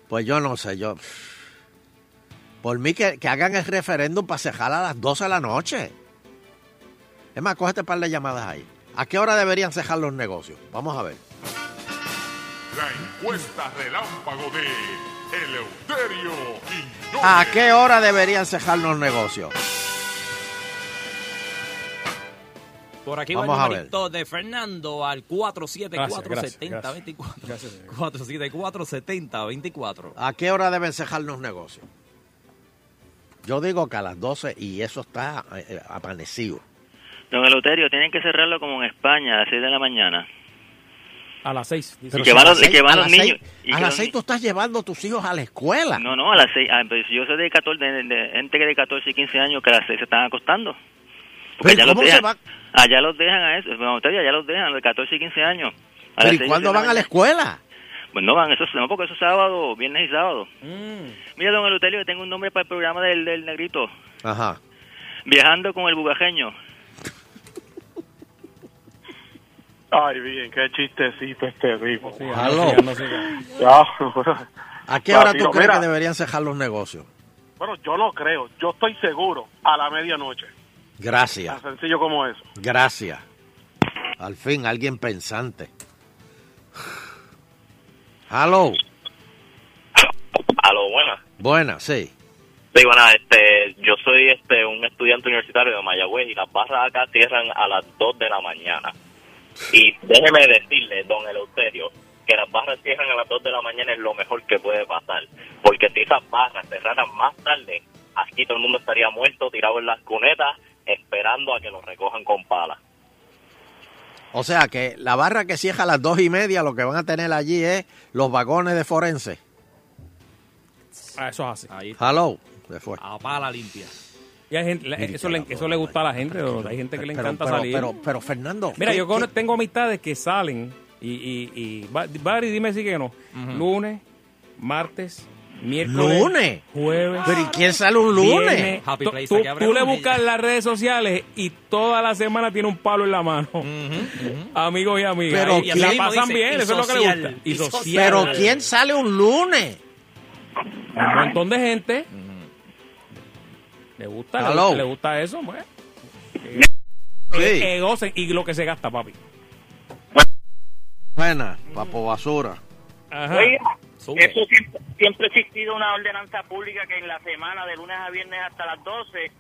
Pues yo no sé, yo... Por mí que, que hagan el referéndum para cejar a las 12 de la noche. Es más, cógete un par de llamadas ahí. ¿A qué hora deberían cejar los negocios? Vamos a ver. La encuesta relámpago de Eleuterio Quiñones. ¿A qué hora deberían cejar los negocios? Por aquí Vamos va a el numerito de Fernando al 474-7024. 474-7024. ¿A qué hora deben cejar los negocios? Yo digo que a las 12 y eso está eh, eh, amanecido. Don Eleuterio, tienen que cerrarlo como en España, a las 6 de la mañana. A las 6. Y que van los- y que van a los las seis- niños. y a las los 6 tú estás llevando a tus hijos a la escuela. No, no, a las 6. yo soy de, 14, de, de gente que de 14 y 15 años que a las 6 se están acostando. Porque Pero allá los, ¿cómo se dejan, va? allá los dejan a eso. Don Eleuterio, allá los dejan, de 14 y 15 años. A ¿Pero y seis cuándo van a la escuela? Pues no van, eso, no, porque eso es sábado, viernes y sábado. Mm. Mira, don Eleuterio, que tengo un nombre para el programa del, del negrito. Ajá. Viajando con el bugajeño. Ay, bien, qué chistecito este. Aló. Ya, ¿A qué hora tú crees que deberían cejar los negocios? Bueno, yo no creo, yo estoy seguro, a la medianoche. Gracias. Tan sencillo como eso. Gracias. Al fin, alguien pensante. Hello. Aló, buenas. Buena, sí. Sí, buenas, este, yo soy este un estudiante universitario de Mayagüez y las barras acá cierran a las 2 de la mañana. Y déjeme decirle, don Eleuterio, que las barras cierran a las 2 de la mañana es lo mejor que puede pasar. Porque si esas barras cerraran más tarde, aquí todo el mundo estaría muerto, tirado en las cunetas, esperando a que los recojan con palas. O sea que la barra que cierra a las dos y media, lo que van a tener allí es los vagones de forense. Ah, eso es así. Ahí Hello. Se fue. A pala limpia. Y hay gente, eso, le, eso le gusta a la gente, pero hay gente que le encanta pero- salir. pero- pero, Fernando, Mira, ¿qué- yo qué- tengo amistades que salen y, y, y Barry, dime si que no. Lunes, martes, miércoles, ¿Lunes? jueves. Pero ¿y quién sale un lunes? viernes. Happy Tú- Place, tú, tú le buscas en las redes sociales y toda la semana tiene un palo en la mano. Amigos y amigas. Pero y ¿quién- la pasan dice, bien, eso es lo que le gusta. Y y social. Pero ¿quién sale un lunes? Un montón de gente. Le gusta, le, Hello. le gusta eso, pues. Sí. Eh, eh, gocen y lo que se gasta, papi. Buena, papo basura. Ajá. Oiga, Sube. eso siempre, siempre ha existido una ordenanza pública que en la semana de lunes a viernes hasta las 12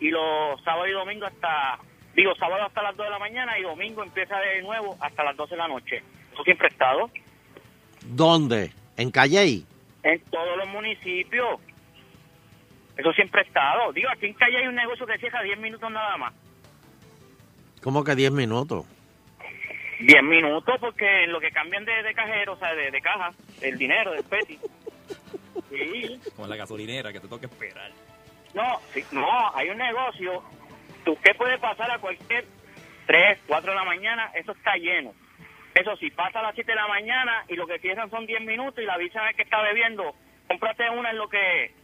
y los sábados y domingos hasta, digo, sábado hasta las 2 de la mañana y domingo empieza de nuevo hasta las 12 de la noche. Eso siempre ha estado ¿Dónde? ¿En Calley? en todos los municipios. Eso siempre ha estado. Digo, aquí en calle hay un negocio que cierra 10 minutos nada más. ¿Cómo que 10 minutos? 10 minutos porque en lo que cambian de, de cajero, o sea, de, de caja, el dinero, del peti. Sí. Como en la gasolinera, que te toca esperar. No, sí, no, hay un negocio. Usted puede pasar a cualquier 3, 4 de la mañana, eso está lleno. Eso sí, pasa a las 7 de la mañana y lo que cierran son 10 minutos y la avisan al que está bebiendo, cómprate una en lo que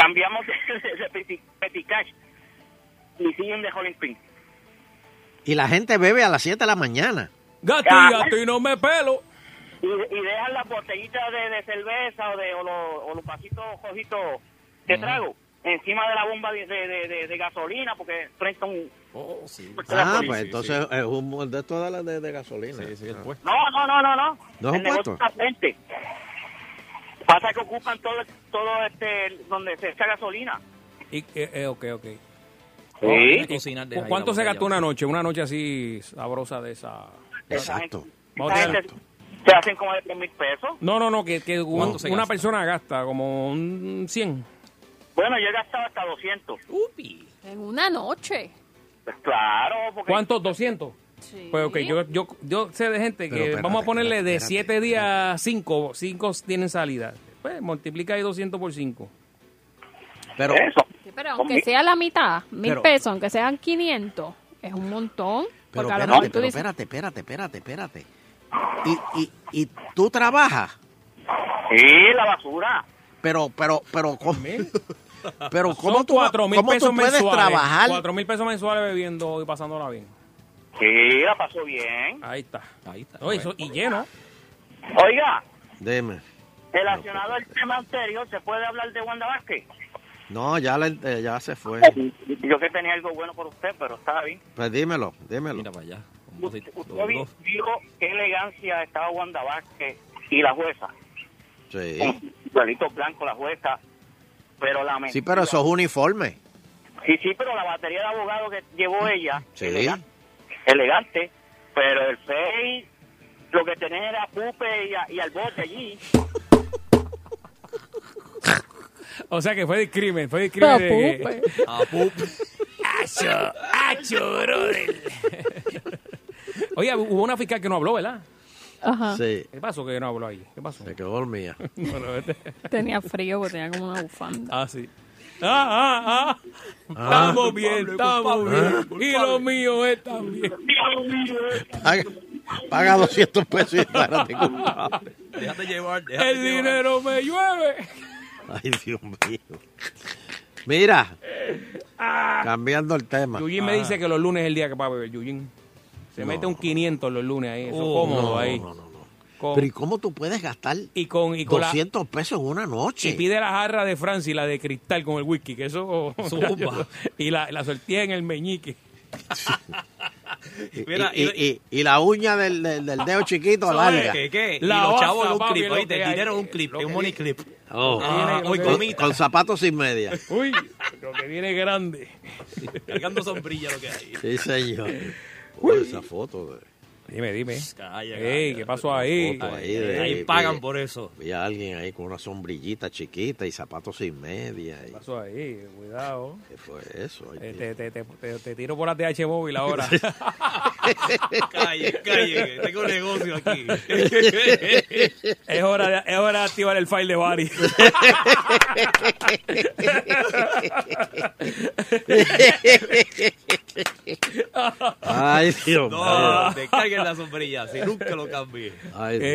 cambiamos de, peti cash y siguen de Holling Pin. Y la gente bebe a las 7 de la mañana. Gato y gato y no me pelo. Y, y dejan las botellitas de, de cerveza o, de, o, los, o los vasitos rojitos de trago encima de la bomba de, de, de- de- gasolina porque un... Oh, sí. Ah, pues entonces es un de esto de, la- de, de gasolina. Ah. No, no, no, no, no. ¿No es un puesto? Pasa que ocupan todo, todo este, donde se echa gasolina. Y, eh, eh, ok, ok. Sí. Cocinar de ¿Cu- ahí ¿Cuánto se gastó una noche? Una noche así sabrosa de esa. Exacto. Se hacen como de 3 mil pesos. No, no, no, que, que un- ¿Cuánto se una gasta? persona gasta como un 100. Bueno, yo he gastado hasta 200. En una noche. Pues claro, porque... ¿Cuántos? ¿200? Sí. Pues ok, yo, yo, yo sé de gente que espérate, vamos a ponerle espérate, de espérate. 7 días 5, 5 tienen salida. Pues multiplica ahí 200 por 5. Pero, Eso. Sí, pero aunque sea la mitad, mil Pero- pesos, aunque sean 500, es un montón. pero Porque a lo espérate, mejor tú pero dices, espérate, espérate, espérate, espérate. Y, y, y tú trabajas, Sí, la basura. pero, pero, pero, ¿cómo, pero ¿cómo Son tú, 4 mil cómo tú pesos puedes mensuales. trabajar? 4 mil pesos mensuales bebiendo y pasándola bien. Sí, la pasó bien. Ahí está. Ahí está. Oye, eso- y lleno. Oiga, Dime. relacionado al tema anterior, ¿se puede hablar de Wanda Vázquez? No, ya, la- eh, ya se fue. Yo que tenía algo bueno por usted, pero está bien. Pues dímelo, dímelo. Mira para allá. Usted vi- vio qué elegancia estaba Wanda Vázquez y la jueza. Sí. Con blancos la jueza. Pero la Sí, pero eso es uniforme. Sí, sí, pero la batería de abogados que llevó ella, Sí. elegante, elegante, pero el FEI lo que tenía era pupe y, a- y al bote allí. O sea que fue de crimen, fue de crimen. de- Pupe. Ah, pupe. Acho, acho, brother. Oye, hubo una fiscal que no habló, ¿verdad? Ajá. Sí. ¿Qué pasó que no habló ahí? ¿Qué pasó? Se quedó dormida. Bueno, este- Tenía frío porque tenía como una bufanda. Ah, sí. Ah, ah, ah. Estamos bien, estamos bien. Y lo mío es también. Paga, paga 200 pesos y espérate, culpable. Déjate llevar. déjate El llevar. dinero me llueve. Ay, Dios mío. Mira, cambiando el tema. Yuyin me dice que los lunes es el día que va a beber. Yuyin. Se No. mete un 500 los lunes ahí. Eso Oh, cómodo no, ahí. no, no, Con- Pero ¿y cómo tú puedes gastar y con, y con la- 200 pesos en una noche? y pide la jarra de Francia y la de cristal con el whisky, que eso... Zumba. y la, la sortía en el meñique. Y, Mira, y- y- y- y la uña del, del- del dedo chiquito ¿Sabes larga. qué? ¿Qué? Y los chavos baza, en un papi, clip, oíste, el dinero es un clip, un money clip. Oh. Ah, con, zapatos sin media. Uy, lo que viene grande. Cargando sombrilla lo que hay. Sí, señor. Uy, esa foto. De, Dime, dime. Calla, Ey. ¿qué pasó ahí? Ahí, ahí de- ahí vi- pagan por eso. Vi a alguien ahí con una sombrillita chiquita y zapatos sin media. Y, ¿Qué pasó ahí? Cuidado. ¿Qué fue eso? Ay, Eh, te, te, te, te- te tiro por la TH móvil ahora. Calle, calle, tengo negocio aquí. es, hora de, es hora de activar el file de Bari. Ay, Dios No, descarguen la sombrilla, si nunca lo cambie. Ay, Dios.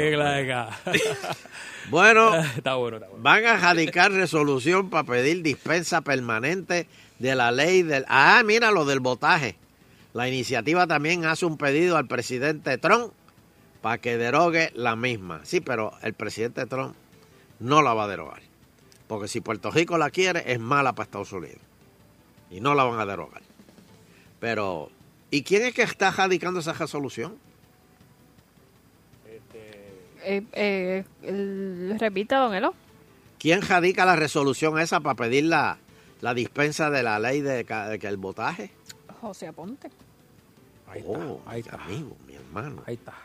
Bueno, está bueno, está bueno. van a radicar resolución para pedir dispensa permanente de la ley del... Ah, mira lo del votaje. La iniciativa también hace un pedido al presidente Trump para que derogue la misma. Sí, pero el presidente Trump no la va a derogar. Porque si Puerto Rico la quiere, es mala para Estados Unidos. Y no la van a derogar. Pero, ¿y quién es que está radicando esa resolución? Eh, eh, el- repita, don Elo. ¿Quién radica la resolución esa para pedir la, la dispensa de la ley de, que el votaje? José Aponte. Ahí está, Oh, ahí mi está. amigo, mi hermano. Ahí está.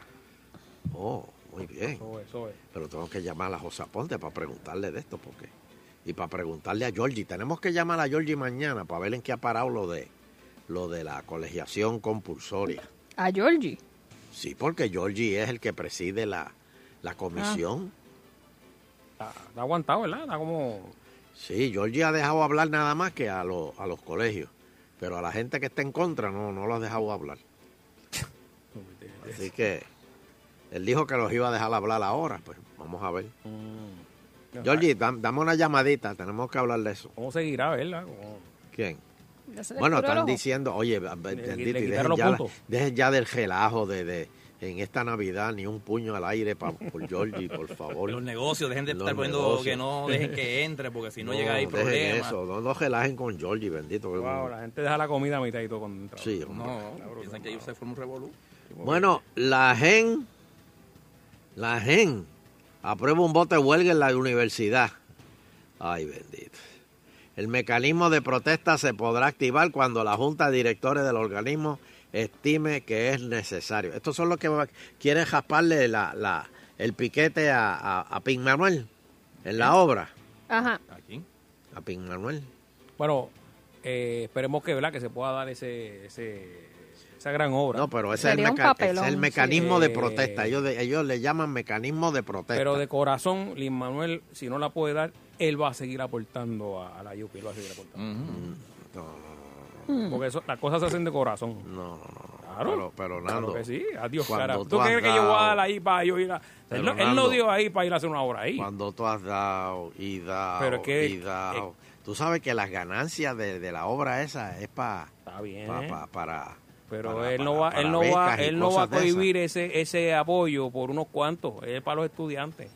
Oh, muy bien. Eso es, eso es. Pero tengo que llamar a José Aponte para preguntarle de esto, porque y para preguntarle a Georgie. Tenemos que llamar a Georgie mañana para ver en qué ha parado lo de lo de la colegiación compulsoria. A Georgie. Sí, porque Georgie es el que preside la, la comisión. Está, está aguantado, ¿verdad? Está como... Sí, Georgie ha dejado hablar nada más que a, los a los colegios. Pero a la gente que está en contra no, no lo ha dejado hablar. Así que él dijo que los iba a dejar hablar ahora. Pues vamos a ver. Georgie, dam- dame una llamadita. Tenemos que hablar de eso. ¿Cómo seguirá, verdad? Como- ¿Quién? Bueno, están diciendo, oye, bendito, y dejen ya, puntos. dejen ya del relajo de, de en esta Navidad ni un puño al aire pa- por Georgie, por favor. Los negocios, dejen de Los estar poniendo negocios. que no dejen que entre, porque si no, llega ahí dejen problemas. eso, no, no relajen con Georgie, bendito. Wow, la gente deja la comida a mitad y todo con Sí, hombre. No, piensan que ellos se fueron un revolú. Bueno, la GEN, la GEN aprueba un bote de huelga en la universidad. Ay, bendito. El mecanismo de protesta se podrá activar cuando la Junta de Directores del organismo estime que es necesario. Estos son los que quieren jasparle la, la- el piquete a, a, a Pin Manuel en la obra. Ajá. Aquí. A Pin Manuel. Bueno, eh, esperemos que, ¿verdad? que se pueda dar ese, ese, esa gran obra. No, pero ese es el, Sería un meca- papelón, ese es el sí. mecanismo de Eh, protesta. Ellos, ellos le llaman mecanismo de protesta. Pero de corazón, Lin Manuel, si no la puede dar, él va a seguir aportando a, a la UP, él va a seguir aportando. Porque eso, las cosas se hacen de corazón. No, no, no. Claro. Pero, pero Claro Nando, que sí, adiós, cara. tú ¿Tú has crees que yo voy a dar ahí para yo ir a... Él, no, él no Nando, dio ahí para ir a hacer una obra ahí. Cuando tú has dado y dado Pero es que- y dado. Tú sabes que las ganancias de, de la obra esa es pa, Está bien. pa- pa- para, Pero para- él no para- va, para él no va, él no va a cohibir ese, ese apoyo por unos cuantos, es para los estudiantes.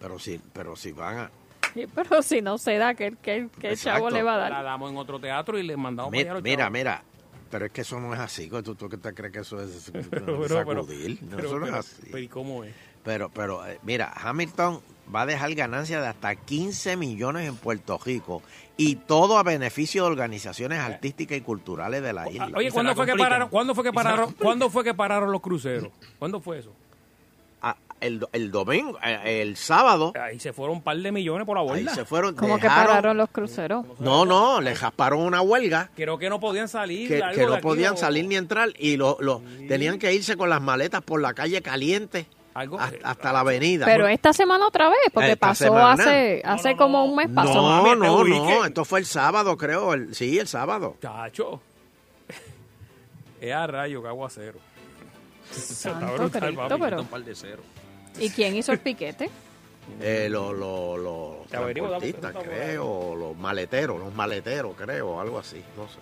Pero si, pero si van a... Sí, pero si no se da, ¿qué, qué, qué chavo le va a La dar? damos en otro teatro y le mandamos Mi- Mira, mira, pero es que eso no es así. ¿Tú, tú qué te crees que eso es Pero, pero, pero, sacudir? No, pero, eso no es pero, así. pero, ¿y cómo es? Pero, pero, eh, mira, Hamilton va a dejar ganancias de hasta 15 millones en Puerto Rico y todo a beneficio de organizaciones artísticas y culturales de la isla. Ah, Oye, ¿cuándo fue, que pararon, ¿cuándo, fue que pararon, ¿cuándo fue que pararon los cruceros? ¿Cuándo fue eso? El, el domingo, eh, el sábado, Ahí se fueron un par de millones por la ahí se fueron. ¿Cómo que pararon los cruceros? No, no, le jasparon una huelga Creo que no podían salir. que, no aquí, podían o- salir ni entrar y lo, lo- tenían que irse con las maletas por la calle caliente Algo- hasta, hasta la avenida. Pero esta semana otra vez, porque Esta pasó semana. hace hace como un mes pasó. No, no, no, esto fue el sábado, creo. el- sí, el sábado. Chacho. Es a rayo, que aguacero. Santo Está brutal, Cristo, papi. pero- Un par de cero. ¿Y quién hizo el piquete? Eh, los dame un transportistas, creo, los maleteros, los maleteros, creo, algo así, no sé.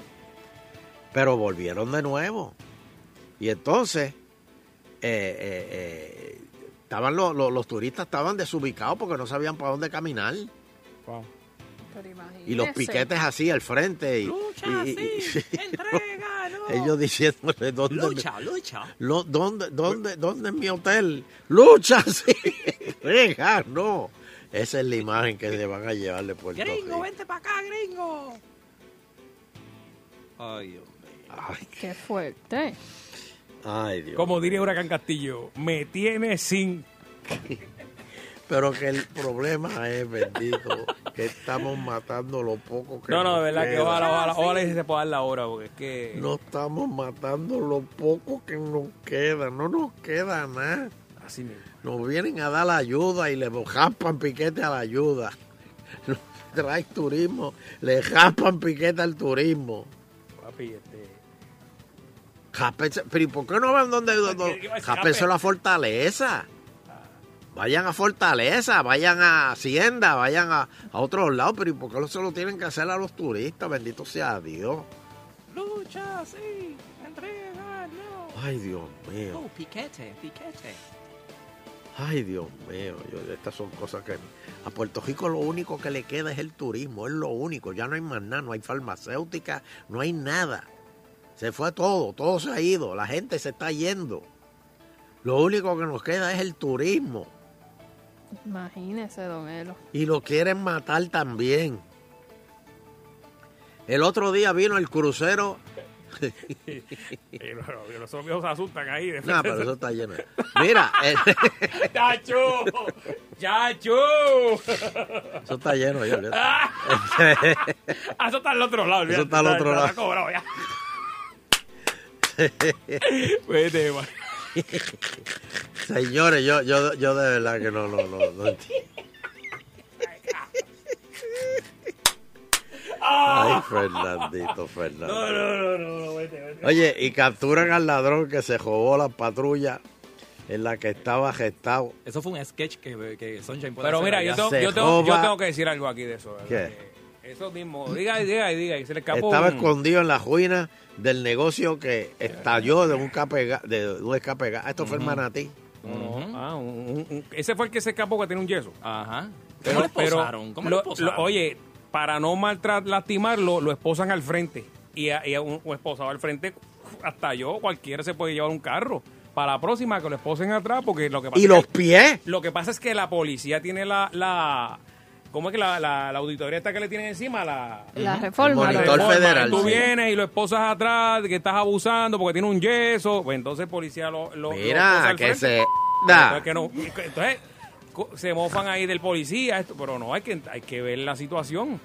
Pero volvieron de nuevo. Y entonces, eh, eh, eh, estaban los, los, los turistas estaban desubicados porque no sabían para dónde caminar. Wow. Y los piquetes así al frente. Y, y- y- ellos diciéndole dónde. Lucha, lucha. Lo- ¿dónde, dónde, ¿Dónde es mi hotel? ¡Lucha! Sí. Venga, no. Esa es la imagen que se van a llevar de Puerto Gringo, Rico. vente para acá, gringo. Ay, Dios mío. Ay, Qué fuerte. ay, Dios. Como diría Huracán Castillo, me tiene sin... Pero que el problema es, bendito, que estamos matando lo poco que No, no, de verdad que queda. ojalá, ojalá, ojalá y se pueda dar la hora, porque es que... No estamos matando lo poco que nos queda. No nos queda nada. Así mismo. Nos vienen a dar la ayuda y le jaspan piquete a la ayuda. Nos trae turismo, le jaspan piquete al turismo. Papi, este... Pero ¿y por qué no van donde, jápense la fortaleza? Vayan a Fortaleza, vayan a Hacienda, vayan a, a otros lados, pero ¿y por qué se lo tienen que hacer a los turistas? Bendito sea Dios. Lucha, sí. Entrega, no. Ay, Dios mío. Oh, piquete, piquete. Ay, Dios mío. yo- estas son cosas que... A Puerto Rico lo único que le queda es el turismo, es lo único. Ya no hay más nada, no hay farmacéutica, no hay nada. Se fue todo, todo se ha ido, la gente se está yendo. Lo único que nos queda es el turismo. Imagínese, don Elo. Y lo quieren matar también. El otro día vino el crucero. No, no, Los viejos se asustan ahí. de no, pero eso está lleno. Mira, eh, ¡Chacho! ¡Chacho! eso está lleno. ya, olvídate. Ah, eso está al otro lado. Eso está al otro lado. Vete, man. Señores, yo, yo, yo de verdad que no, no, no, no entiendo. Ay, Fernandito, Fernando. No, no, no, no, no, vete, vete. Oye, y capturan al ladrón que se robó la patrulla en la que estaba gestado. Eso fue un sketch que, que Sunshine puede Pero hacer mira, yo tengo, yo, tengo, yo roba- tengo que decir algo aquí de eso. ¿verdad? ¿Qué? Que Eso mismo. Diga, y diga, y diga. Y se le escapó. Estaba un- escondido en la ruina del negocio que estalló de un escape ga- de un escape gas. Esto fue el manatí. Ah, un- un- un- ese fue el que se escapó que tiene un yeso. Ajá. Pero, ¿Cómo pero? ¿Cómo lo- lo- oye, para no maltratar, lastimarlo, lo esposan al frente. Y a, y a un, un esposado al frente, hasta yo, cualquiera se puede llevar un carro. Para la próxima, que lo esposen atrás, porque lo que pasa Y es los que- pies. Lo que pasa es que la policía tiene la... la ¿Cómo es que la, la, la auditoría esta que le tienen encima? La, La reforma. El monitor la reforma. federal. Tú sí. vienes y lo esposas atrás, que estás abusando porque tiene un yeso. Pues entonces el policía lo, lo lo Mira, que se Entonces, da. que no- entonces se mofan ahí del policía, esto, pero no, hay que, hay que ver la situación.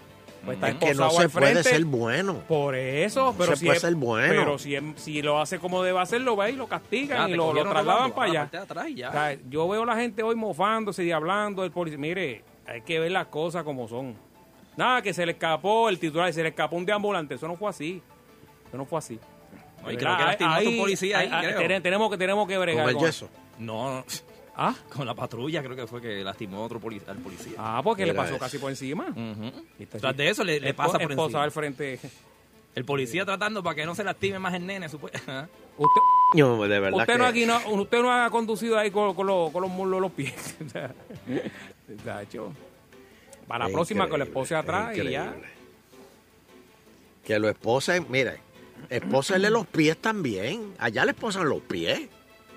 Pues está Es que no se puede ser bueno. Por eso, pero se si puede es- ser bueno. Pero si, es- si lo hace como debe hacerlo, va y lo castigan Ya, y lo, lo trasladan para a la allá. parte de atrás y ya. O sea, yo veo a la gente hoy mofándose y hablando del policía. Mire, hay que ver las cosas como son. Nada, que se le escapó el titular, se le escapó un deambulante. Eso no fue así. Eso no fue así. Creo que lastimó a tu policía ahí, creo. tenemos, que, tenemos que bregar Con el con yeso. No, no. ¿Ah? Con la patrulla creo que fue que lastimó a otro poli- al policía. Ah, porque le pasó eso. casi por encima. Y está Tras de eso le, pasa por encima. al frente. El policía tratando para que no se lastime más el nene. supu- Ajá. Usted, No, de verdad usted, que- no aquí no, usted no ha conducido ahí con, con los, con los muslos de los pies. O sea, tacho. Para la Es próxima con la esposa atrás es y ya. Que lo esposen, mire, esposenle los pies también. Allá le esposan los pies.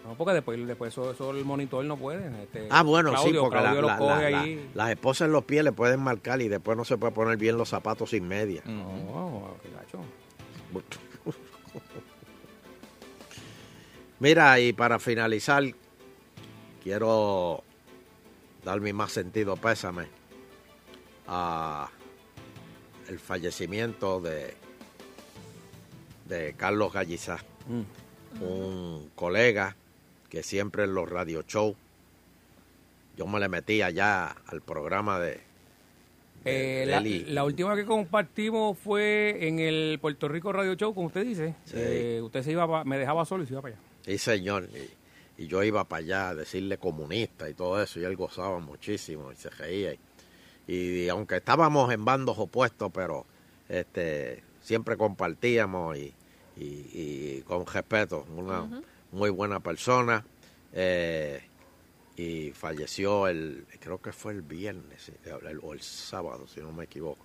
No, porque después, después eso, eso el monitor no puede. este, Ah, bueno, sí, Claudio- porque la- la- ahí. la- las esposas en los pies le pueden marcar y después no se puede poner bien los zapatos sin media. No, qué gacho. Mira, y para finalizar, quiero dar mi más sentido pésame a el fallecimiento de, de Carlos Gallizá, Mm. un colega que siempre en los radio show, yo me le metí allá al programa de, Eh, de la, y- la última que compartimos fue en el Puerto Rico Radio Show, como usted dice. Sí. Eh, usted se iba pa- me dejaba solo y se iba para allá. Sí, señor. Y, y yo iba para allá a decirle comunista y todo eso, y él gozaba muchísimo y se reía. Y, y aunque estábamos en bandos opuestos, pero este siempre compartíamos y, y- y con respeto. Una muy buena persona. eh, y falleció el, creo que fue el viernes el- o el sábado, si no me equivoco.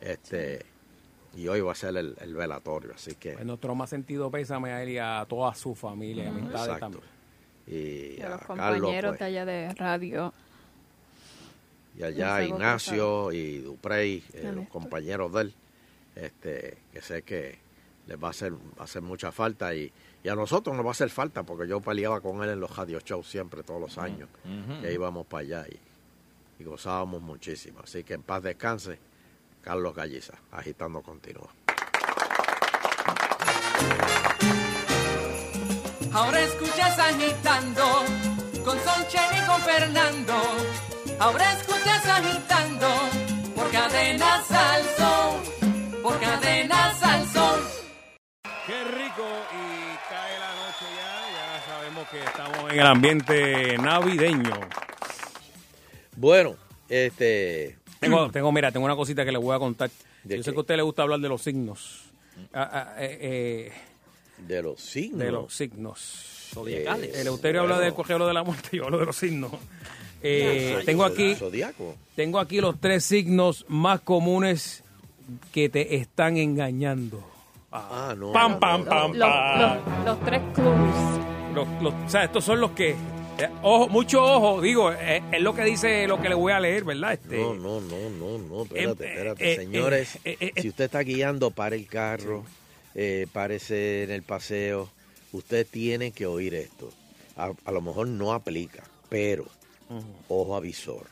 Este, Y hoy va a ser el, el velatorio, así que... Pues nuestro más sentido pésame a él y a toda su familia y amistades Exacto. también. Y, Y a a los Carlos, compañeros pues, de allá de radio. y allá Ignacio y Duprey, eh, los compañeros de él, este, que sé que les va a hacer, va a hacer mucha falta y, y a nosotros nos va a hacer falta porque yo peleaba con él en los radio shows siempre, todos los años, Ujú. que íbamos para allá y, y gozábamos muchísimo. Así que en paz descanse, Carlos Galliza, agitando continúa. Ahora escuchas agitando con Sonchen y con Fernando. Ahora escuchas agitando por cadenas al sol, por cadenas al sol. Qué rico y cae la noche ya, ya sabemos que estamos en el ambiente navideño. Bueno, este... Tengo, tengo, mira, tengo una cosita que le voy a contar. ¿De Yo sé que a usted le gusta hablar de los signos. Ah, ah, eh, eh, De los signos. de los signos. Zodiacales. El Euterio habla del cogeo de la muerte, yo hablo de los signos. Eh, tengo aquí Zodiaco. tengo aquí los tres signos más comunes que te están engañando. Ah, no. Pam, pam, no, pam, Los, pam. los- los tres clues. Los, los- o sea, estos son los que. eh, ojo, mucho ojo, digo, eh, es lo que dice lo que le voy a leer, ¿verdad? Este, No, no, no, no, no, espérate, Eh, espérate. eh, Señores, eh, eh, eh, si usted está guiando, para el carro, eh, párese en el paseo, usted tiene que oír esto. A, a lo mejor no aplica, pero ojo avisor.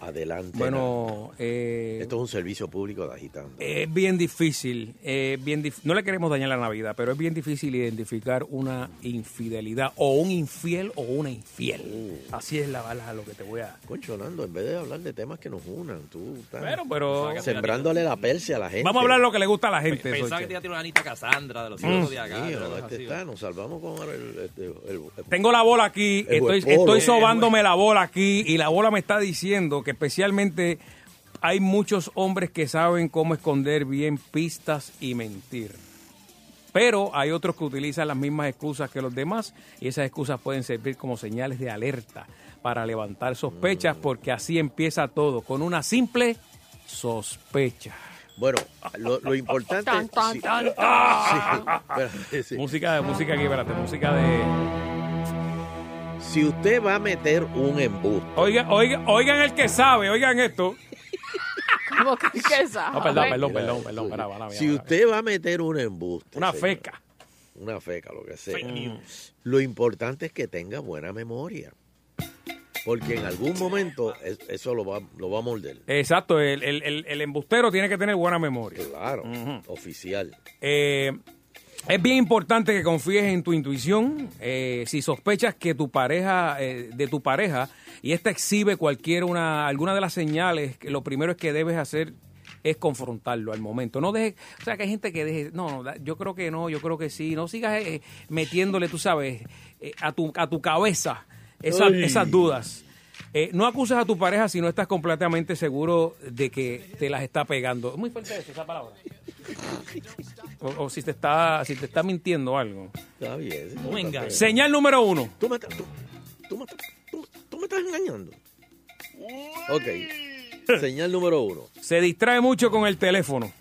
Adelante. Bueno, eh, Esto es un servicio público de agitando. es bien difícil, eh, bien dif- no le queremos dañar la Navidad, pero es bien difícil identificar una infidelidad o un infiel o una infiel. Uh. Así es la bala lo que te voy a... Concho, Nando, en vez de hablar de temas que nos unan, tú estás Pero, pero... sembrándole la persia a la gente. Vamos a hablar lo que le gusta a la gente. Pensaba que te iba a tirar una Anita Cassandra de los Mm. signos Dios zodiacales. mío, cosas este así, está, nos salvamos con el, el- el- el- Tengo la bola aquí, estoy, estoy sobándome la bola aquí y la bola me está diciendo que especialmente hay muchos hombres que saben cómo esconder bien pistas y mentir. Pero hay otros que utilizan las mismas excusas que los demás y esas excusas pueden servir como señales de alerta para levantar sospechas porque así empieza todo, con una simple sospecha. Bueno, lo, lo importante... Tan, tan, sí- tan, sí, tan. espérate, sí. Música, música aquí, espérate, música de... Si usted va a meter un embuste, Oiga, oiga, oigan el que sabe, oigan esto. ¿Cómo que qué sabe? No, perdón, perdón, perdón, perdón, mía, si usted va a meter un embuste, Una señor, feca. una feca, lo que sea, Fake news. lo importante es que tenga buena memoria, porque en algún momento es- eso lo va, lo va a morder. Exacto, el, el- el- el embustero tiene que tener buena memoria. Claro, oficial. Eh, es bien importante que confíes en tu intuición. Eh, si sospechas que tu pareja, eh, de tu pareja, y esta exhibe cualquier una, alguna de las señales, que lo primero es que debes hacer es confrontarlo al momento. No dejes, o sea, que hay gente que deje, no, no, yo creo que no, yo creo que sí. No sigas eh, metiéndole, tú sabes, eh, a, tu, a tu cabeza esas dudas. Eh, no acuses a tu pareja si no estás completamente seguro de que te las está pegando. Es muy fuerte eso, esa palabra. O, o si te está si te está mintiendo algo. Está bien. sí, No me está engañes. bien. Señal número uno. Tú me, estás- tú, tú me, estás- tú- tú me estás engañando. Ok. Señal número uno. Se distrae mucho con el teléfono.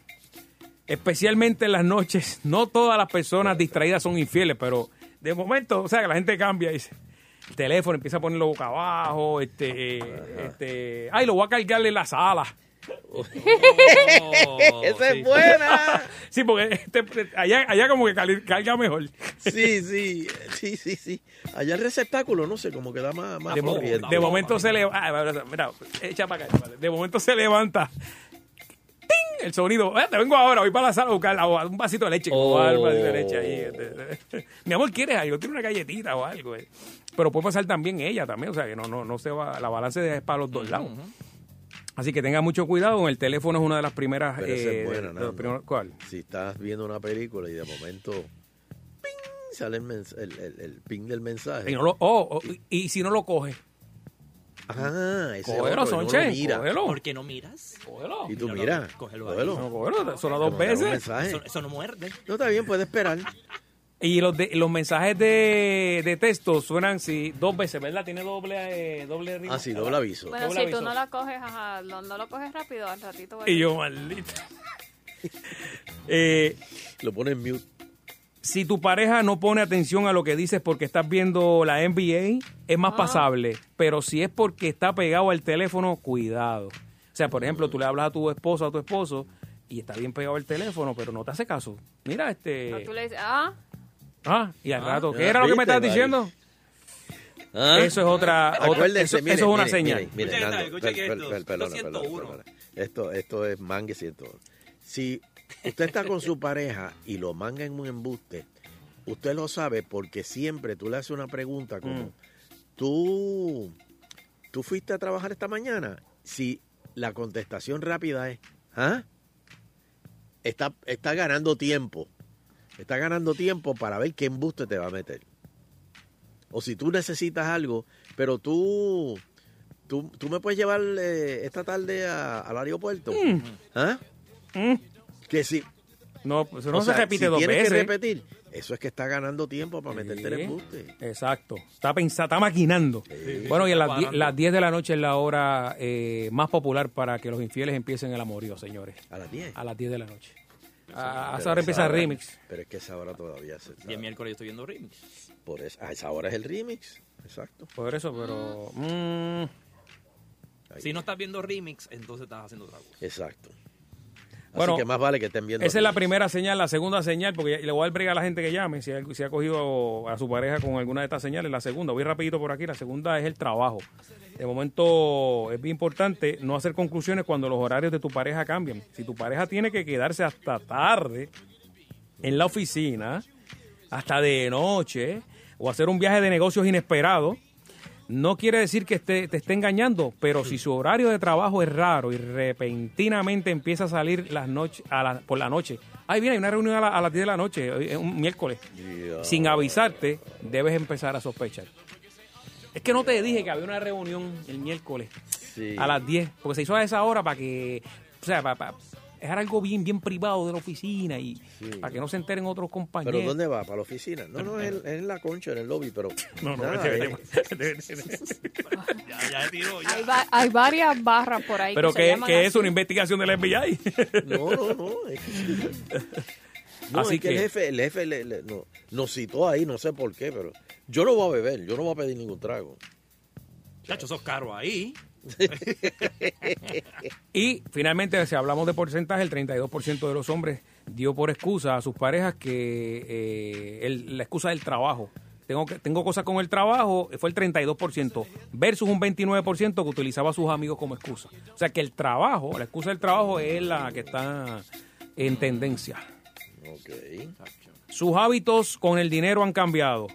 Especialmente en las noches. No todas las personas distraídas son infieles, pero de momento, o sea, que la gente cambia y dice, teléfono empieza a ponerlo boca abajo, este, este, ay, lo voy a cargar en la sala. Esa es buena. Sí, porque este, allá, allá como que carga mejor. Sí, sí, sí, sí, sí. Allá el receptáculo, no sé, como que da más, más De, mo- corriente. de momento se levanta. Mira, echa para acá. vale. De momento se levanta. ¡Ting! El sonido. "Eh, te vengo ahora, voy para la sala a buscar agua, un vasito de leche. Oh. así de leche ahí. este, Mi amor, ¿quieres algo? Tiene una galletita o algo. eh. Pero puede pasar también ella también. O sea, que no, no, no se va. La balance es para los dos lados. Así que tenga mucho cuidado. El teléfono es una de las primeras. Pero esa eh, es buena, de- primeros- ¿Cuál? Si estás viendo una película y de momento ¡ping! sale el, el, el- el ping del mensaje. Y, no lo, oh, oh, y si no lo coge. Ah, ese Cógelo, otro, y no lo Sonche, mira. cógelo. ¿Por qué no miras? Cógelo. Y tú Míralo, mira, cógelo cógelo. No, cógelo, solo dos veces. Eso, eso no muerde. No, está bien, puede esperar. Y los, de, los mensajes de, de texto suenan sí, dos veces, ¿verdad? Tiene doble, eh, doble ritmo. Ah, sí, doble aviso. Bueno, Doble si aviso. tú no la coges, ajá, no, no lo coges rápido, al ratito... Y yo, maldito. Eh, Lo pone en mute. si tu pareja no pone atención a lo que dices porque estás viendo la NBA, es más pasable. Pero si es porque está pegado al teléfono, cuidado. O sea, por ejemplo, tú le hablas a tu esposa o a tu esposo y está bien pegado al teléfono, pero no te hace caso. Mira, este... tú le dices, ah, Ah, y al rato, ¿qué Ah, era lo que me Mari. diciendo? ¿Ah? Eso es otra... otra- eso, eso es una señal. Escuchen Nando, esto, per- per- esto. per- perdona, 201. perdona, perdona. Esto, esto es mangue 101. Si usted está con su pareja y lo manga en un embuste, usted lo sabe porque siempre tú le haces una pregunta como, Mm. ¿tú, ¿tú fuiste a trabajar esta mañana? Si la contestación rápida es, ¿ah? Está, está ganando tiempo. Está ganando tiempo para ver qué embuste te va a meter. O si tú necesitas algo, pero tú, tú, tú me puedes llevar eh, esta tarde a- al aeropuerto. Mm. ¿Ah? Que si. No, pues eso no o se sea, repite si dos tienes veces. que repetir. Eso es que está ganando tiempo para meterte el embuste. Exacto. Está pensando, está maquinando. bueno, y a las, las 10 de la noche es la hora eh, más popular para que los infieles empiecen el amorío, señores. A las 10. A las 10 de la noche. A, a Pero esa hora empieza el remix. Pero es que esa hora todavía se Y el miércoles yo estoy viendo remix. Por eso, a esa hora es el remix. Exacto. Por eso, pero... mm, Ahí. Si no estás viendo remix, entonces estás haciendo otra cosa. Exacto. Bueno, Así que más vale que estén viendo. esa es la primera señal. La segunda señal, porque le voy a dar a la gente que llame, si ha, si ha cogido a su pareja con alguna de estas señales. La segunda, voy rapidito por aquí. La segunda es el trabajo. De momento es bien importante no hacer conclusiones cuando los horarios de tu pareja cambian. Si tu pareja tiene que quedarse hasta tarde en la oficina, hasta de noche, o hacer un viaje de negocios inesperado, no quiere decir que esté- te esté engañando, pero si su horario de trabajo es raro y repentinamente empieza a salir las noches, a la- por la noche, ay, viene, hay una reunión a, la- a las 10 de la noche, un miércoles, sin avisarte, debes empezar a sospechar. Es que no te dije que había una reunión el miércoles Sí. a las 10, porque se hizo a esa hora para que, o sea, para, para- es algo bien, bien privado de la oficina y para que no se enteren otros compañeros. ¿Pero dónde va? ¿Para la oficina? No, no, es, en- la concha, en el lobby, pero... No, no, nada, vete, eh. Ya, ya tiró, ya. hay, va- hay varias barras por ahí Pero que, es una investigación del FBI. No, no, no. Es que, no, Así es que, el jefe, el jefe le- le- no- nos citó ahí, no sé por qué, pero yo no voy a beber, yo no voy a pedir ningún trago. Chacho, sos caro ahí. Y finalmente, si hablamos de porcentaje, el 32% de los hombres dio por excusa a sus parejas que eh, el- la excusa del trabajo. Tengo, que, tengo cosas con el trabajo, fue el 32%, versus un 29% que utilizaba a sus amigos como excusa. O sea que el trabajo, la excusa del trabajo es la que está en tendencia. Ok. Sus hábitos con el dinero han cambiado.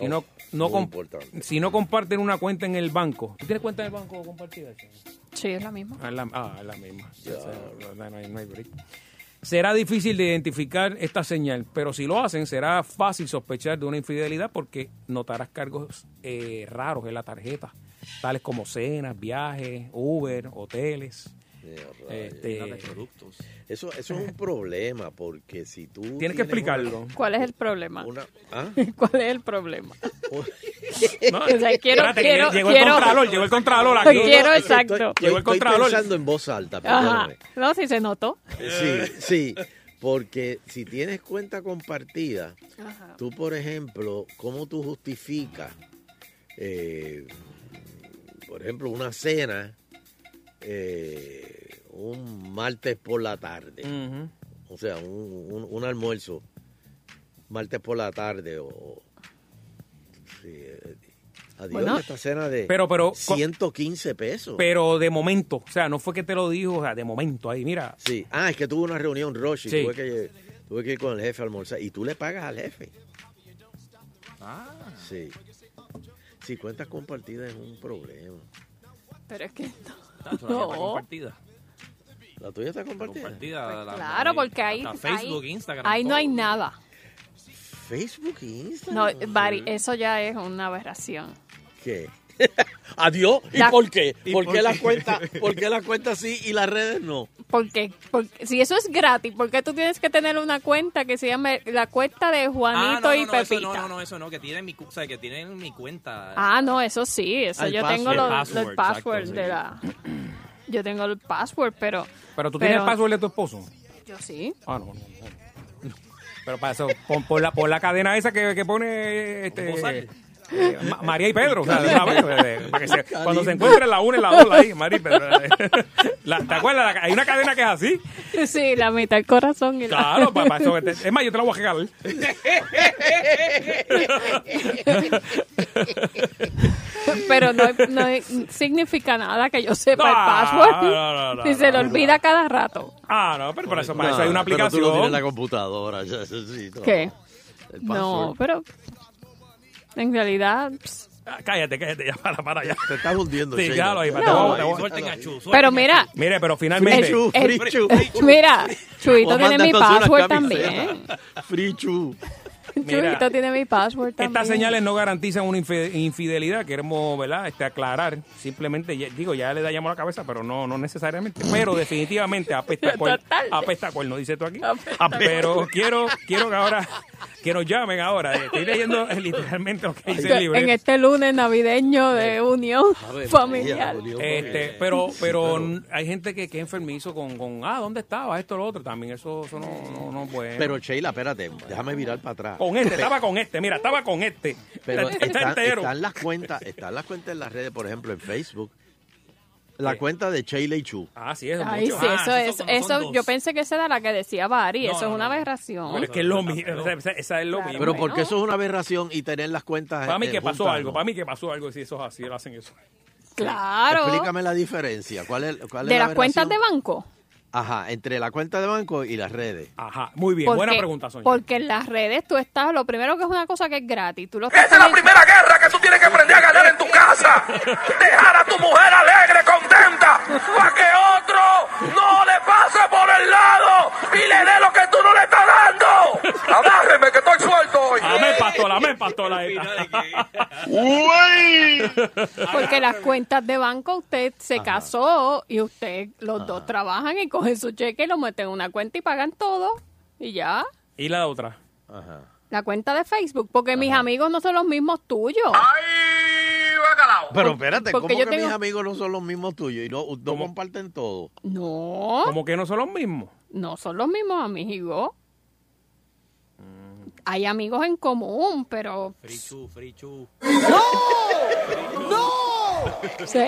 No, no muy com- importante. si no comparten una cuenta en el banco. ¿Tú tienes cuenta en el banco compartida? Sí, es la misma. Ah, es la, ah, es la misma. O sea, no, no hay- no hay break. Será difícil de identificar esta señal, pero si lo hacen, será fácil sospechar de una infidelidad porque notarás cargos eh, raros en la tarjeta, tales como cenas, viajes, Uber, hoteles. Este, Eso, eso es un problema porque si tú... Tienes que explicarlo. ¿Cuál es el problema? ¿Ah? ¿Cuál es el problema? No, O sea, quiero, espérate, quiero, llegó el quiero- contralor, llegó el contralor aquí. Quiero, estoy- exacto. estoy- Llegó el estoy contralor. pensando en voz alta, Ajá. No, sí se notó. Sí, sí, porque si tienes cuenta compartida, Ajá. tú, por ejemplo, ¿cómo tú justificas, eh, por ejemplo, una cena eh, un martes por la tarde? O sea, un, un- un almuerzo martes por la tarde o... sí, eh, adiós, Bueno, esta cena de pero- pero- 115 pesos. Pero de momento, o sea, no fue que te lo dijo, o sea, de momento ahí, mira. Sí. Ah, es que tuve una reunión, Roshi. Sí. Tuve, que, tuve que ir con el jefe a almorzar. Y tú le pagas al jefe. Ah. Sí. Sí, cuentas compartidas es un problema. Pero es que Tacho, la mía está no. compartida. ¿La tuya está compartida? Compartida. la- Claro, la- porque ahí, Facebook, ahí- Instagram. ahí no todo. hay nada. Facebook e No, Instagram. Bari, eso ya es una aberración. ¿Qué? Adiós. ¿Y La- por qué? ¿Y ¿Por, por qué la qué? cuenta, ¿Por qué la cuenta sí y las redes no? Porque, porque si eso es gratis, ¿por qué tú tienes que tener una cuenta que se llame la cuenta de Ah, Juanito no, no, y no, Pepita? eso no, no, no, eso no, que tienen mi, cu- o sea, que tienen mi cuenta. Ah, no, eso sí, eso Ah, el yo tengo los, Password, los password exacto, de sí. la... Yo tengo el password, pero... Pero tú tienes el password de tu esposo. Yo sí. Ah, no, no, no. Pero para eso, pon, pon la, pon la cadena esa que, que pone este, eh, Ma- María y Pedro. o sea, de una vez, eh, para que se- cuando se encuentren la una y la dos, ahí, María y Pedro. eh. La- ¿Te acuerdas? La- Hay una cadena que es así. Sí, la mitad del corazón y la... Claro, para, eso. que te- Es más, yo te la voy a regalar. Pero no, no significa nada que yo sepa No, el password. no, no, no, si se le no, olvida cada rato. Ah, no, pero para eso, para eso hay una pero tú aplicación. lo tienes en la computadora. ya, eso sí, no. ¿Qué? El No, pero en realidad... pss, Ah, Cállate, cállate, ya, para, para, ya. Te estás hundiendo, Sí, Sheila. claro, ahí, No. te voy a- te voy a- Suelten a Chu, suelten Pero a mira, Mire, pero finalmente. Free Chu, el- free Chu. mira, Chuito a tiene mi password también. Free Chu. Mira, Chuito tiene mi password también. Estas señales no garantizan una infi- infidelidad, queremos, ¿verdad? Este, aclarar. Simplemente, ya- digo, ya le dañamos la cabeza, pero no, no necesariamente. Pero definitivamente apesta a cuerno. Apesta a cuerno, dice tú aquí. Apesta Pero quiero, quiero que ahora, que nos llamen ahora. Estoy leyendo eh, literalmente lo que dice el libro. En este lunes navideño de unión familiar. Este, pero, pero hay gente que, que es enfermizo con, con, ah, ¿dónde estaba? Esto, lo otro. También eso, eso no, no, no bueno. Pero Sheila, espérate, déjame virar para atrás. con este, estaba con este, mira, estaba con este. Pero está, está están, entero. están las cuentas, están las cuentas en las redes, por ejemplo, en Facebook. La cuenta de Sheila Chu. Ah, sí, eso es Ay, mucho. sí, Ah, eso es, eso, yo pensé que esa era la que decía Bari, No, eso no, es una no. aberración. Pero es que es lo mismo, esa, esa- esa es lo mismo. Pero porque eso es una aberración y tener las cuentas. Para mí que pasó juntas, algo, ¿no? para mí que pasó algo si eso es así, hacen eso. Claro. Explícame la diferencia. ¿Cuál es, cuál es de la las cuentas de banco. Ajá, entre la cuenta de banco y las redes. Ajá, muy bien, Porque- buena pregunta, Sonia. Porque en las redes tú estás, lo primero que es una cosa que es gratis. Tú lo Esta es la primera guerra que tú tienes que aprender a ganar en tu casa. Dejar a tu mujer alegre, contenta, para que otro no le pase por el lado y le dé lo que tú no le estás dando. Agárreme que estoy suelto hoy. Amén, pastor, amén, pastor. ahí está. Porque las cuentas de banco, usted se casó y usted, los dos trabajan y cogen su cheque y lo meten en una cuenta y pagan todo. Y ya. Y la otra. Ajá. La cuenta de Facebook, porque mis amigos no son los mismos tuyos. Pero espérate, porque ¿cómo yo que tengo- mis amigos no son los mismos tuyos y no, no comparten todo? No, Como que no son los mismos. no son los mismos amigos. Hay amigos en común, pero Free Chu, free Chu. Sí,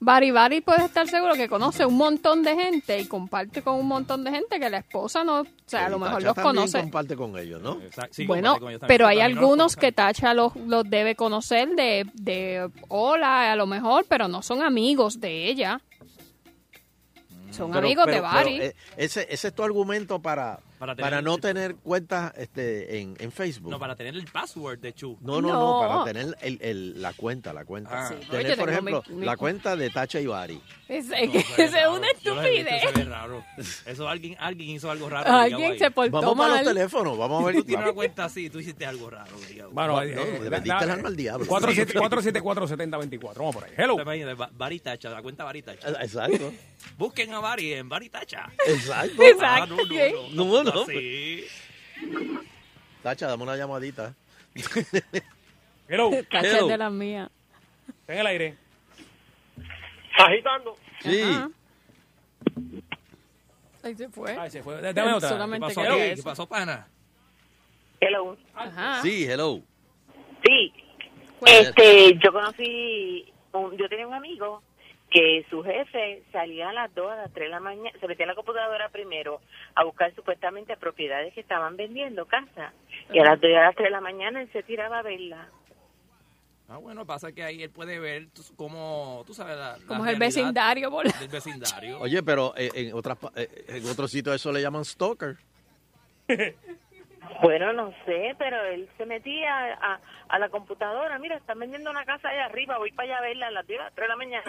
Bari Bari puede estar seguro que conoce un montón de gente y comparte con un montón de gente que la esposa no, o sea, a lo mejor Tacha los conoce. comparte con ellos, ¿no? bueno, pero hay algunos que Tacha los, los debe conocer de, de hola, a lo mejor, pero no son amigos de ella. Son Pero- amigos pero- de Bari. pero, eh, ese, ese es tu argumento para, Para tener- para no tener cuentas este, en, en Facebook. No, para tener el password de Chu. No, no, no, No. para tener el, el- la cuenta, la cuenta. Ah. Sí, tener, por ejemplo, mi- mi- la cuenta de Tacha Ibarri. Es, No, es esa es una estupidez. se ve raro. Eso alguien, alguien hizo algo raro. Alguien se portó Vamos para los mal. teléfonos, vamos a ver. Tú tienes una cuenta así, tú hiciste algo raro. obligado. Bueno, No, eh, no, le vendiste el alma al diablo. 474-7024. Vamos por ahí. Hello. Baritacha, la cuenta Baritacha. Exacto. Busquen a Bari en Baritacha. Exacto. Ah, no, no, no. No, no. Sí. Tacha, dame una llamadita. Hello. Tacha de las mías. Está en el aire. Agitando. Sí. Ajá. Ahí se fue. Ay, se fue. Dame otra. ¿Qué Solamente pasó quería aquí? ¿Qué pasó, pana? Hello. Ajá. Sí, hello. Sí, Pues, este, yo conocí, un- yo tenía un amigo que su jefe salía a las 2, a las 3 de la mañana, se metía en la computadora primero a buscar supuestamente propiedades que estaban vendiendo, casa, y a las 2 y a las 3 de la mañana él se tiraba a verla. Ah, bueno, pasa que ahí él puede ver cómo, tú sabes, la, la Como es el vecindario, por la- del vecindario. Oye, pero eh, en otras pa- eh, en otros sitios eso le llaman stalker. Bueno, no sé, pero él se metía a, a la computadora, mira, están vendiendo una casa allá arriba, voy para allá a verla a las 10 a las 3 de la mañana.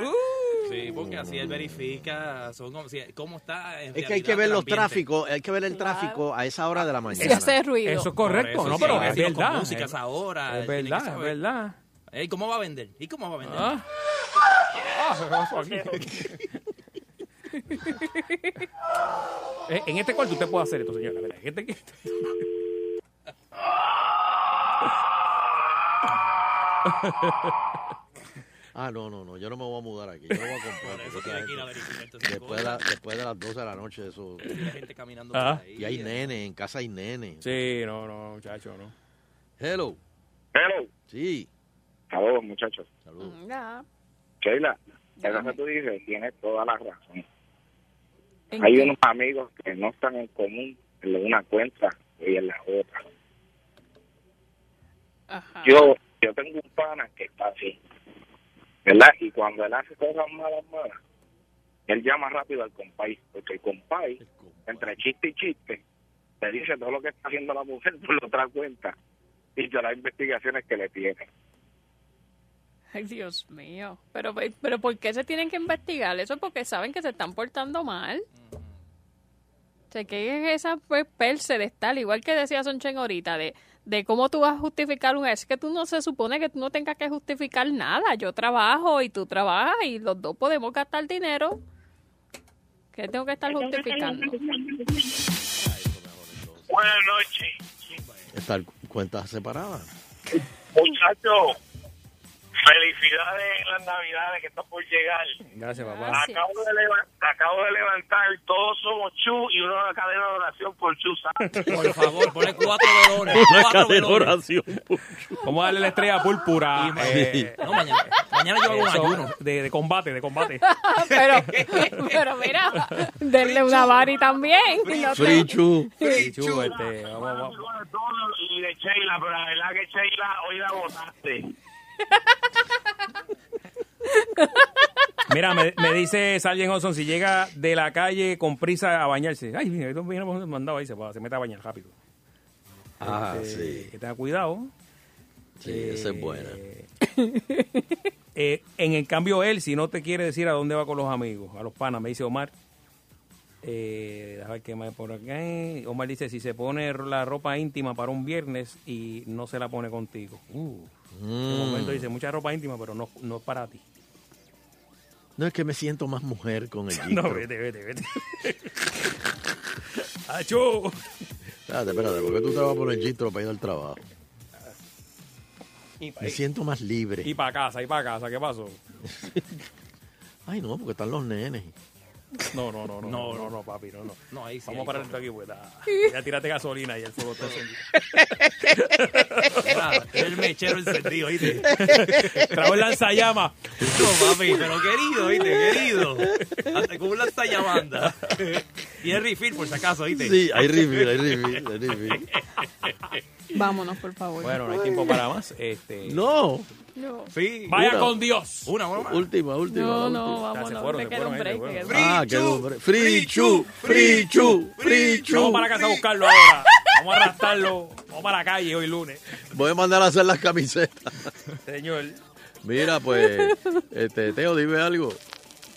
Sí, porque así él verifica son como, si- cómo está en Es que hay que ver el los tráficos, hay que ver el tráfico a esa hora de la mañana. Si hace ruido. Eso es correcto, eso, no, sí, pero es verdad. música a Es, esa hora. es tiene que verdad, es verdad. Ey, ¿Cómo va a vender? ¿Y cómo va a vender? Ah. Ah, ¿qué pasó aquí? Eh, en este cuarto usted puede hacer esto, señora. Mira, en este- Ah, no, no, no, yo no me voy a mudar aquí, yo no voy a comprar. Eso tiene que ir a verificar después, de la- después de las 12 de la noche, eso... Y la gente caminando por ahí. Y hay nene, en casa hay nene. Sí, no, no, muchacho, no. Hello. Hello. Sí. Saludos, muchachos. Saludos. Ya. Sheila, eso que tú dices tiene toda la razón. ¿En Hay qué? unos amigos que no están en común en una cuenta y en la otra. Ajá. Yo yo tengo un pana que está así, ¿verdad? Y cuando él hace cosas malas, malas, él llama rápido al compay, porque el compay, entre chiste y chiste, le dice todo lo que está haciendo la mujer por la otra cuenta y de las investigaciones que le tiene. Ay, Dios mío. Pero, pero ¿por qué se tienen que investigar? Eso es porque saben que se están portando mal. O sea, que es esa pues, perse de estar, igual que decía Sonchen ahorita, de, de cómo tú vas a justificar un... Es que tú no se supone que tú no tengas que justificar nada. Yo trabajo y tú trabajas y los dos podemos gastar dinero. ¿Qué tengo que estar justificando? Buenas noches, Estar cuentas separadas. muchachos. Felicidades en las navidades que están por llegar. Gracias, papá. Gracias. Acabo de, leva- acabo de levantar Todos Somos Chu y una cadena de oración por Chu. Por favor, ponle cuatro velones. Cuatro velones. Vamos a darle la estrella púrpura. eh, No, mañana, mañana yo hago un ayuno. de, de combate, de combate. pero, pero mira, denle una Bari también. te- Frichu. Sí, chu, este, vamos, vamos. Y de Sheila, pero la verdad que Sheila hoy la votaste. Mira, me, me dice Sargent Hodgson, si llega de la calle con prisa a bañarse. Ay, mira, esto viene mandado ahí, se, se mete a bañar rápido. Ah, Este, sí. Que tenga cuidado. Sí, esa es buena. Eh, en el cambio, él, si no te quiere decir a dónde va con los amigos, a los panas, me dice Omar. Eh, déjame ver qué más por acá. Omar dice, si se pone la ropa íntima para un viernes y no se la pone contigo. Uh, De momento dice, mucha ropa íntima, pero no, no es para ti. No es que me siento más mujer con el No, gistro. vete, vete, vete. ¡Acho! Espérate, espérate, ¿por qué tú te vas a poner gistro para ir al trabajo? Y pa- Me siento más libre. Y para casa, y para casa, ¿qué pasó? Ay, no, porque están los nenes. No, no, no, no, no, no, no, papi, no, no. No, ahí sí. Vamos a parar esto aquí, pues. da- Ya tírate gasolina y el fuego está encendido. Mira, El mechero encendido, ¿oíste? Trago el lanzallamas. No, papi, pero querido, ¿oíste? Querido. Hasta con un lanzallamanda. Y el refill, por si acaso, ¿oíste? Sí, hay refill, hay refill, hay refill. Vámonos, por favor. Bueno, no hay tiempo para más. Este, No. Sí. Vaya Una. con Dios. Una, una más. Última, última. No, no, vamos, se no, fueron, se fueron, break. fueron. Ah, qué hombre. Free chu, free chu, free chu. Vamos para la casa a buscarlo ahora. Vamos a arrastrarlo. Vamos para la calle hoy lunes. Voy a mandar a hacer las camisetas. Señor. Mira, pues, este, Teo, dime algo.